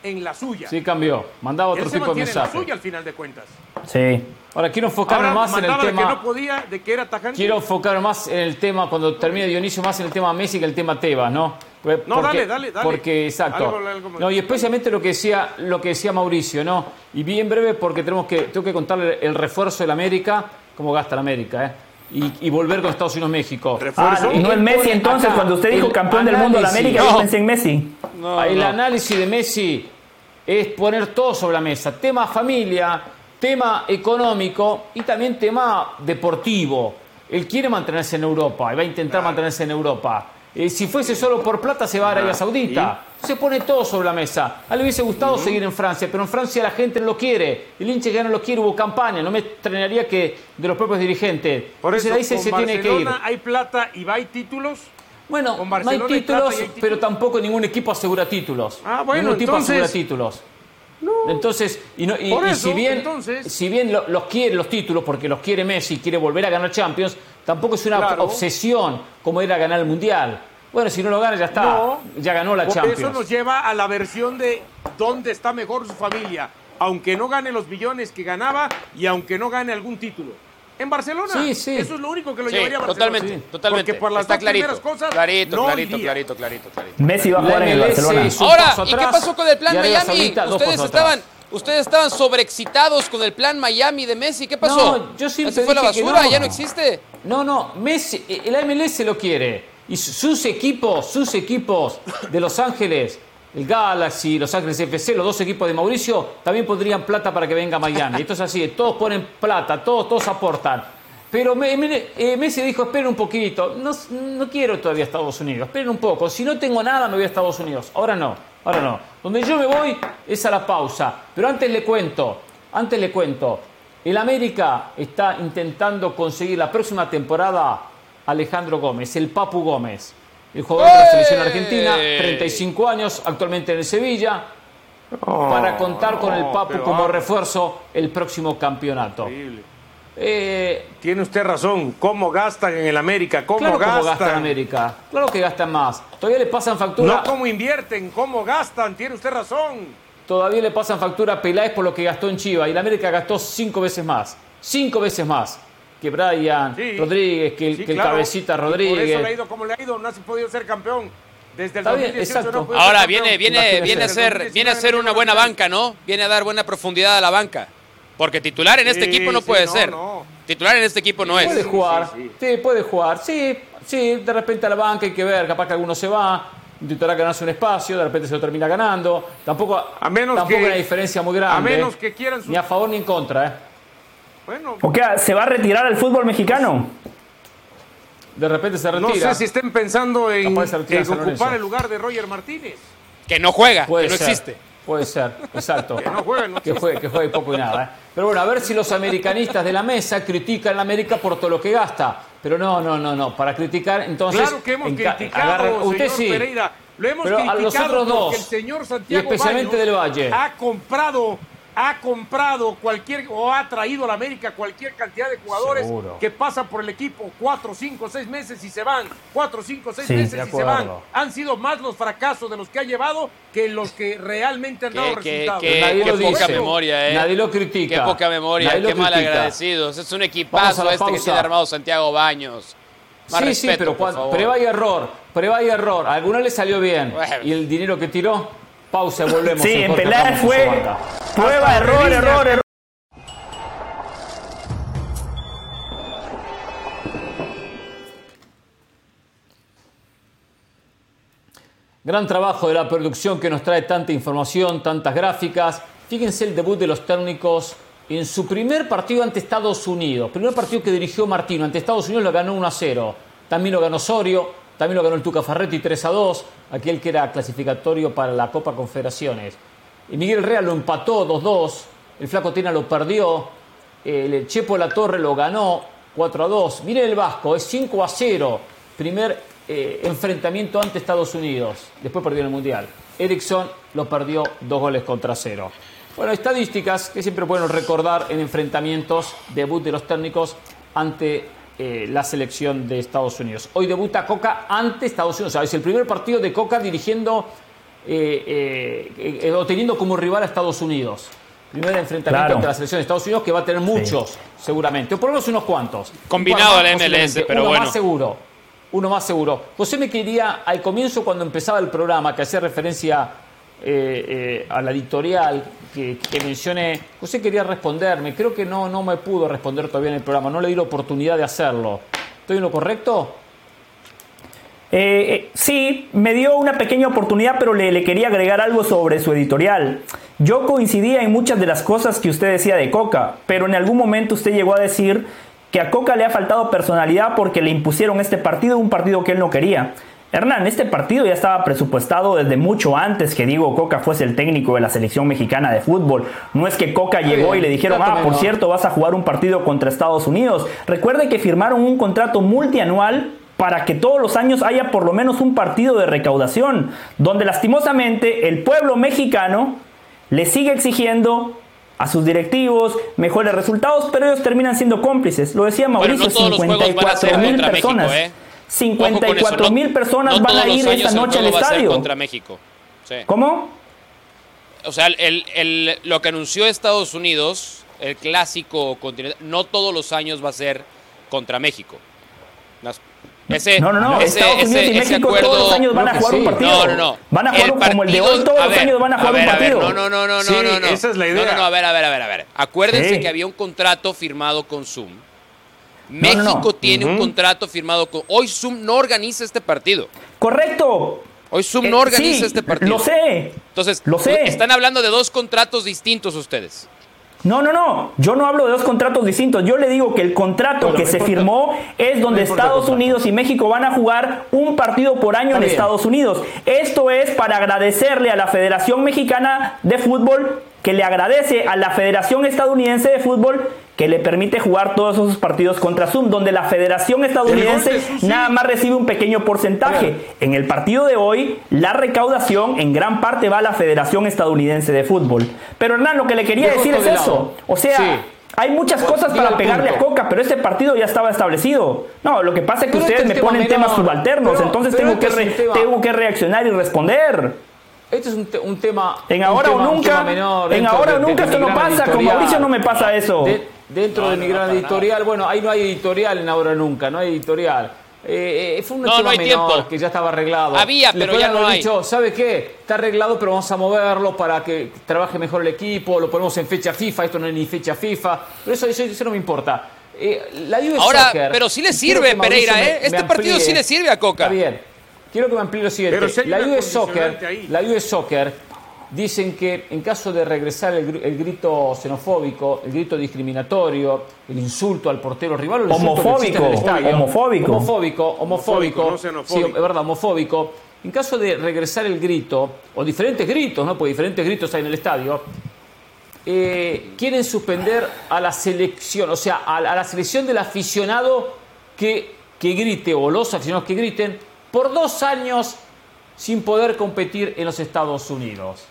en la suya. Sí, cambió. Mandaba otro tipo de mensaje. en la suya al final de cuentas. Sí. Ahora quiero enfocarme más en el tema. De que no podía, de que era tajante. Quiero enfocar más en el tema, cuando termine Dionisio, más en el tema Messi que el tema Tebas, ¿no? no, dale, dale, dale. Porque, exacto. no, y especialmente lo que decía, lo que decía Mauricio, ¿no? Y bien breve, porque tenemos que, tengo que contarle el refuerzo del América, cómo gasta la América, ¿eh? Y, volver con Estados Unidos México. Ah, y no es Messi entonces, cuando usted dijo campeón del mundo de la América, yo pensé en Messi. el análisis de Messi es poner todo sobre la mesa. Tema familia, tema económico y también tema deportivo. Él quiere mantenerse en Europa y va a intentar mantenerse en Europa. Eh, si fuese solo por plata se va a Arabia Saudita. Se pone todo sobre la mesa. A él le hubiese gustado seguir en Francia, pero en Francia la gente no lo quiere. El hincha ya no lo quiere, hubo campaña. No me extrañaría que de los propios dirigentes. Por eso, ahí se, tiene que ir. ¿Hay plata y va hay títulos? Bueno, no hay títulos, pero tampoco ningún equipo asegura títulos. Ah, bueno, ningún equipo asegura títulos. Entonces, y, si bien, si bien los quiere los títulos, porque los quiere Messi, quiere volver a ganar Champions, tampoco es una obsesión como era ganar el Mundial. Bueno, si no lo gana, ya está. ya ganó la Champions. Eso nos lleva a la versión de dónde está mejor su familia, aunque no gane los billones que ganaba y aunque no gane algún título. En Barcelona. Sí, sí. Eso es lo único que lo llevaría a Barcelona. Totalmente, totalmente. Porque por las Está clarito. cosas. Clarito, clarito, clarito, clarito, clarito, Messi va a jugar en el Barcelona. Ahora, ¿y qué pasó con el plan Miami? Ustedes estaban. Ustedes estaban sobreexcitados con el plan Miami de Messi. ¿Qué pasó? No, yo siempre ¿Se fue la basura? ¿Ya no existe? No, no. Messi, el MLS lo quiere. Y sus equipos, sus equipos de Los Ángeles el Galaxy, Los Ángeles FC, los dos equipos de Mauricio, también pondrían plata para que venga Miami. Esto es así, todos ponen plata, todos, todos aportan. Pero eh, Messi dijo, esperen un poquito, no, no quiero todavía Estados Unidos, esperen un poco, si no tengo nada me voy a Estados Unidos. Ahora no, ahora no. Donde yo me voy es a la pausa. Pero antes le cuento, antes le cuento, el América está intentando conseguir la próxima temporada Alejandro Gómez, el Papu Gómez el jugador de la selección argentina, 35 años, actualmente en el Sevilla, para contar con el Papu como refuerzo el próximo campeonato. Eh, Tiene usted razón. ¿Cómo gastan en el América? ¿Cómo claro gastan? gastan en América. Claro que gastan más. Todavía le pasan factura. No cómo invierten, cómo gastan. Tiene usted razón. Todavía le pasan factura a Peláez por lo que gastó en Chivas. Y la América gastó cinco veces más. Cinco veces más que Brian Rodríguez, que, el, Cabecita Rodríguez. por eso le ha ido como le ha ido, no ha podido ser campeón. Desde el 2018 no Ahora viene, viene, viene a ser, viene a ser una buena banca, ¿no? Viene a dar buena profundidad a la banca. Porque titular en este equipo no puede ser. Titular en este equipo no es. Puede jugar, sí, puede jugar. Sí, sí, de repente a la banca hay que ver, capaz que alguno se va, intentará ganarse un espacio, de repente se lo termina ganando. Tampoco, a menos tampoco hay una diferencia muy grande. A menos que quieran Ni a favor ni en contra, ¿eh? Bueno. O sea, ¿se va a retirar el fútbol mexicano? De repente se retira. No sé si estén pensando en, ocupar el lugar de Roger Martínez. Que no juega, que no existe. Puede ser, exacto. que no juegue, no que juegue, que juegue poco y nada. ¿eh? Pero bueno, a ver si los americanistas de la mesa critican a América por todo lo que gasta. Pero no, no, no, no. Para criticar, entonces. Claro que hemos criticado, usted sí. Pereira. Lo hemos pero criticado a los otros dos, el señor Santiago y especialmente del Valle. ha comprado ha comprado cualquier o ha traído a la América cualquier cantidad de jugadores que pasan por el equipo cuatro, cinco, seis meses y se van, cuatro, cinco, seis meses y se van. Han sido más los fracasos de los que ha llevado que los que realmente han dado resultados. Qué, poca memoria, ¿eh? Nadie lo critica. Qué poca memoria, qué mal agradecidos. Es un equipazo este que tiene armado Santiago Baños. sí, sí, pero prueba y error, prueba y error. A alguno le salió bien. ¿Y el dinero que tiró? Pausa, volvemos. Sí, en Peláez fue prueba, error, error, error. Gran trabajo de la producción que nos trae tanta información, tantas gráficas. Fíjense el debut de los técnicos en su primer partido ante Estados Unidos. Primer partido que dirigió Martino ante Estados Unidos lo ganó 1 a 0. También lo ganó Osorio, también lo ganó el Tuca Ferretti 3 a 2, aquel que era clasificatorio para la Copa Confederaciones. Y Miguel Real lo empató 2-2, el Flaco Tena lo perdió, el Chepo La Torre lo ganó 4 a 2. Miren el Vasco, es 5 a 0, primer eh, enfrentamiento ante Estados Unidos, después perdió en el Mundial. Ericsson lo perdió dos goles contra cero. Bueno, estadísticas que siempre pueden recordar en enfrentamientos, debut de los técnicos ante eh, la selección de Estados Unidos. Hoy debuta Coca ante Estados Unidos. O sea, es el primer partido de Coca dirigiendo eh, eh, o teniendo como rival a Estados Unidos. Primer enfrentamiento ante la selección de Estados Unidos que va a tener muchos, seguramente. O por lo menos unos cuantos. Combinado al MLS, pero uno bueno. más seguro. Uno más seguro. José me quería, al comienzo, cuando empezaba el programa, que hacía referencia a la editorial, que, que, mencioné, José quería responderme, creo que no, no me pudo responder todavía en el programa, no le di la oportunidad de hacerlo. ¿Estoy en lo correcto? Eh, eh, sí, me dio una pequeña oportunidad, pero le, le, quería agregar algo sobre su editorial. Yo coincidía en muchas de las cosas que usted decía de Coca, pero en algún momento usted llegó a decir que a Coca le ha faltado personalidad porque le impusieron este partido, un partido que él no quería. Hernán, este partido ya estaba presupuestado desde mucho antes que Diego Coca fuese el técnico de la selección mexicana de fútbol. No es que Coca llegó y le dijeron, ah, por cierto, vas a jugar un partido contra Estados Unidos. Recuerde que firmaron un contrato multianual para que todos los años haya por lo menos un partido de recaudación, donde lastimosamente el pueblo mexicano le sigue exigiendo a sus directivos mejores resultados, pero ellos terminan siendo cómplices. Lo decía Mauricio, 54 mil personas. ¿eh? 54 mil personas van a ir esta noche al estadio. contra México. ¿Cómo? O sea, el, lo que anunció Estados Unidos, el clásico continente, no todos los años va a ser contra México. Ese, no, no, no. Estados Unidos y México todos los años van a jugar un partido. No, no, no. Van a jugar como el de hoy, todos los años van a jugar un partido. no, no, no, no, no, no. Esa es la idea. No, no, no, a ver, a ver, a ver, a ver. Acuérdense que había un contrato firmado con Zoom México tiene un contrato firmado con. Hoy Zoom no organiza este partido. Correcto. Hoy Zoom no eh, organiza este partido. Lo sé. Entonces, lo sé. están hablando de dos contratos distintos ustedes. No, no, no. Yo no hablo de dos contratos distintos. Yo le digo que el contrato que se firmó es donde Estados Unidos y México van a jugar un partido por año en Estados Unidos. Esto es para agradecerle a la Federación Mexicana de Fútbol, que le agradece a la Federación Estadounidense de Fútbol que le permite jugar todos esos partidos contra Zoom, donde la Federación Estadounidense nada más recibe un pequeño porcentaje. En el partido de hoy, la recaudación en gran parte va a la Federación Estadounidense de Fútbol. Pero Hernán, lo que le quería decir es eso. O sea, hay muchas cosas para pegarle a Coca, pero este partido ya estaba establecido. No, lo que pasa es que ustedes este me ponen temas subalternos, entonces tengo, que este tengo que reaccionar y responder. Este es un, tema. En ahora o nunca. en ahora o nunca esto no pasa. Con Mauricio no me pasa eso dentro de mi gran editorial. Bueno, ahí no hay editorial en Ahora Nunca, no hay editorial. Eh, eh fue un tema menor que ya estaba arreglado. Había, pero ya no hay. dicho, ¿sabe qué? Está arreglado, pero vamos a moverlo para que trabaje mejor el equipo, lo ponemos en fecha FIFA, esto no es ni fecha FIFA. Pero eso, eso, no me importa. Eh, la US Ahora, Soccer, pero sí le sirve, Pereira, ¿eh? este partido sí le sirve a Coca. Está bien. Quiero que me amplíe lo siguiente. la US Soccer, la US Soccer dicen que en caso de regresar el, grito xenofóbico, el grito discriminatorio, el insulto al portero rival, el homofóbico, homofóbico, homofóbico, homofóbico, sí, es verdad, homofóbico. En caso de regresar el grito, o diferentes gritos, ¿no? Porque diferentes gritos hay en el estadio, eh, quieren suspender a la selección, o sea, a, la selección del aficionado que, que grite, o los aficionados que griten, por dos años sin poder competir en los Estados Unidos.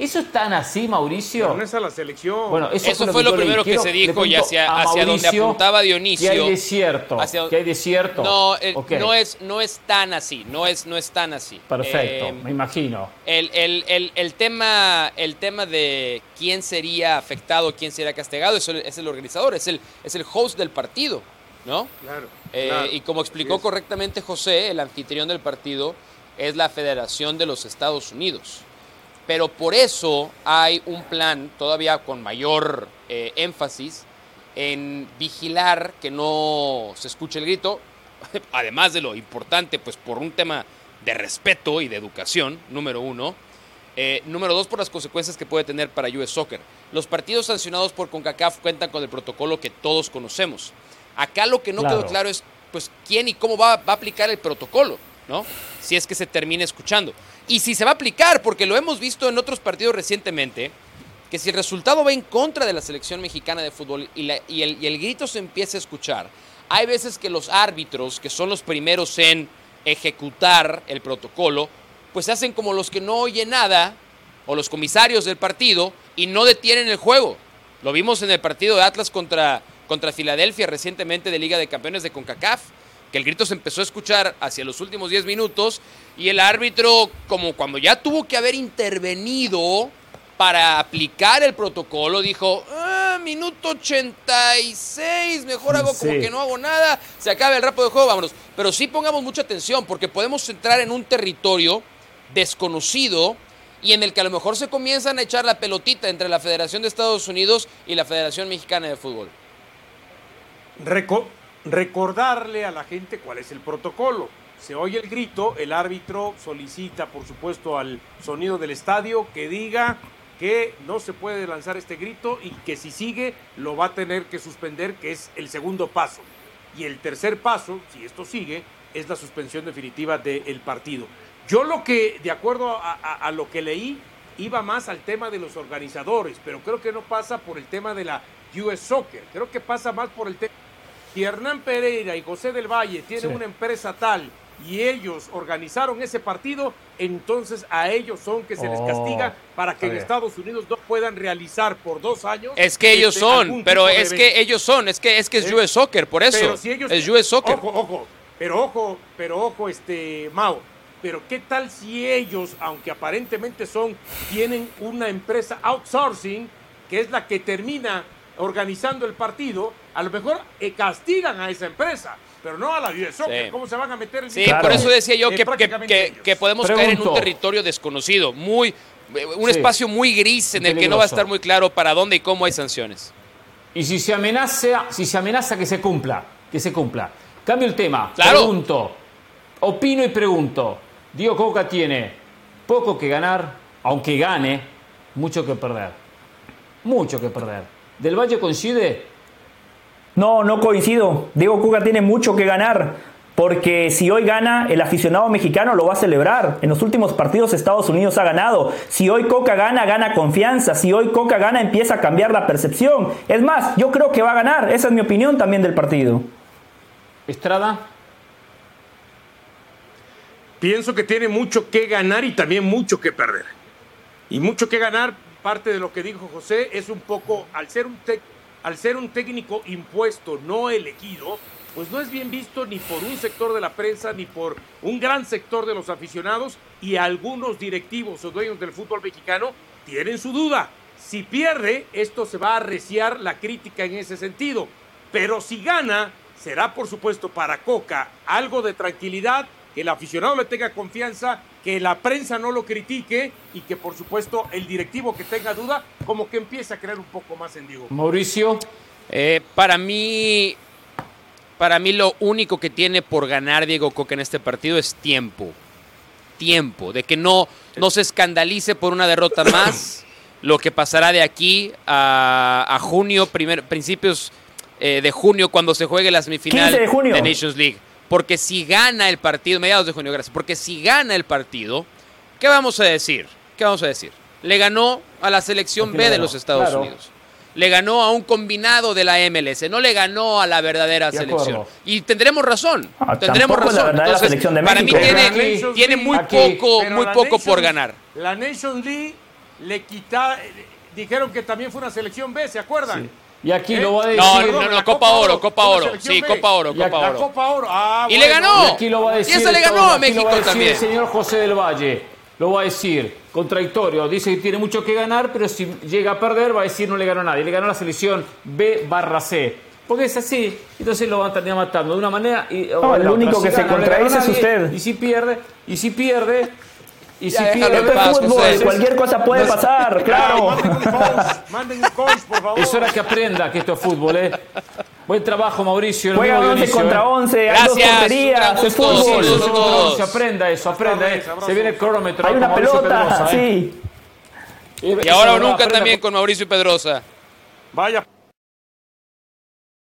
¿Eso es tan así, Mauricio? no es a la selección. Bueno, eso, fue, lo, primero que, se dijo y hacia, hacia donde apuntaba Dionisio. Que hay desierto. que hay desierto. No, no, es, no es tan así. No es, no es tan así. Perfecto, eh, me imagino. El, el, el, tema, el tema de quién sería afectado, quién sería castigado, es el, es el organizador, es el, es el host del partido. ¿No? Claro, eh, Y como explicó correctamente José, el anfitrión del partido es la Federación de los Estados Unidos. Pero por eso hay un plan todavía con mayor eh, énfasis en vigilar que no se escuche el grito, además de lo importante, pues por un tema de respeto y de educación, número uno. Eh, número dos, por las consecuencias que puede tener para US Soccer. Los partidos sancionados por CONCACAF cuentan con el protocolo que todos conocemos. Acá lo que no quedó claro es, pues, quién y cómo va, va a aplicar el protocolo, ¿no? Si es que se termina escuchando. Y si se va a aplicar, porque lo hemos visto en otros partidos recientemente, que si el resultado va en contra de la selección mexicana de fútbol y, el, grito se empieza a escuchar, hay veces que los árbitros, que son los primeros en ejecutar el protocolo, pues se hacen como los que no oyen nada, o los comisarios del partido, y no detienen el juego. Lo vimos en el partido de Atlas contra, contra Filadelfia recientemente de Liga de Campeones de CONCACAF que el grito se empezó a escuchar hacia los últimos 10 minutos y el árbitro, como cuando ya tuvo que haber intervenido para aplicar el protocolo, dijo, ah, minuto 86, mejor hago como que no hago nada, se acaba el rapo de juego, vámonos. Pero sí pongamos mucha atención porque podemos entrar en un territorio desconocido y en el que a lo mejor se comienzan a echar la pelotita entre la Federación de Estados Unidos y la Federación Mexicana de Fútbol. Reco recordarle a la gente cuál es el protocolo. Se oye el grito, el árbitro solicita, por supuesto, al sonido del estadio que diga que no se puede lanzar este grito y que si sigue lo va a tener que suspender, que es el segundo paso. Y el tercer paso, si esto sigue, es la suspensión definitiva del partido. Yo lo que, de acuerdo a, a, lo que leí, iba más al tema de los organizadores, pero creo que no pasa por el tema de la US Soccer, creo que pasa más por el tema si Hernán Pereira y José del Valle tienen una empresa tal y ellos organizaron ese partido, entonces a ellos son que se les castiga oh, para que en Estados Unidos no puedan realizar por dos años. Es que ellos este, son, pero es que ellos son, es que es que es US Soccer, por eso. es US Soccer. Ojo, ojo, pero ojo, pero ojo, este Mao. Pero qué tal si ellos, aunque aparentemente son, tienen una empresa outsourcing, que es la que termina organizando el partido, a lo mejor eh, castigan a esa empresa, pero no a la Soccer. ¿Cómo se van a meter en Sí, por eso decía yo que, que, podemos caer en un territorio desconocido, muy un espacio muy gris en el que no va a estar muy claro para dónde y cómo hay sanciones. Y si se amenaza, si se amenaza que se cumpla, que se cumpla. Cambio el tema. Pregunto, opino y pregunto. Diego Coca tiene poco que ganar, aunque gane, mucho que perder. Mucho que perder. ¿Del Valle coincide? No, no coincido. Diego Cuca tiene mucho que ganar. Porque si hoy gana, el aficionado mexicano lo va a celebrar. En los últimos partidos Estados Unidos ha ganado. Si hoy Coca gana, gana confianza. Si hoy Coca gana, empieza a cambiar la percepción. Es más, yo creo que va a ganar. Esa es mi opinión también del partido. Estrada. Pienso que tiene mucho que ganar y también mucho que perder. Y mucho que ganar parte de lo que dijo José es un poco, al ser un, al ser un técnico impuesto, no elegido, pues no es bien visto ni por un sector de la prensa, ni por un gran sector de los aficionados y algunos directivos o dueños del fútbol mexicano tienen su duda. Si pierde, esto se va a arreciar la crítica en ese sentido. Pero si gana, será por supuesto para Coca algo de tranquilidad, que el aficionado le tenga confianza que la prensa no lo critique y que por supuesto el directivo que tenga duda como que empiece a creer un poco más en Diego. Mauricio. Eh, para mí, para mí lo único que tiene por ganar Diego Coca en este partido es tiempo. tiempo, de que no, no se escandalice por una derrota más, lo que pasará de aquí a, junio, primer, principios eh, de junio, cuando se juegue la semifinal de, junio. de Nations League. Porque si gana el partido, mediados de junio, gracias, porque si gana el partido, ¿qué vamos a decir? ¿Qué vamos a decir? Le ganó a la selección B de los Estados Unidos le ganó a un combinado de la MLS, no le ganó a la verdadera selección. Y tendremos razón, ah, tendremos razón. Entonces, para mí tiene, muy poco, muy poco por ganar. La Nations League le quita, dijeron que también fue una selección B, ¿se acuerdan? Y aquí lo va a decir. No, no, Copa, Oro, Copa Oro. Sí, Copa Oro, Copa Oro. Copa Oro. Ah, y le ganó. Y, aquí lo va a decir y esa le ganó a México también. El señor José del Valle lo va a decir contradictorio. Dice que tiene mucho que ganar, pero si llega a perder va a decir no le ganó a nadie. Le ganó a la selección B barra C. Porque es así. Entonces lo van a terminar matando de una manera. Y, el único que se contradice es usted. Y si pierde, y si pierde, y si pierde, fútbol, cualquier cosa puede pasar, claro. Manden un coach, por favor. Es hora que aprenda que esto es fútbol, ¿eh? Buen trabajo, Mauricio. Juega 11 contra 11, ¿eh? hay dos tonterías, es fútbol. Se aprenda eso, aprenda. ¿eh? Se viene el cronómetro. Hay una pelota, ¿eh? sí. Y ahora o nunca también con Mauricio Pedrosa. Vaya.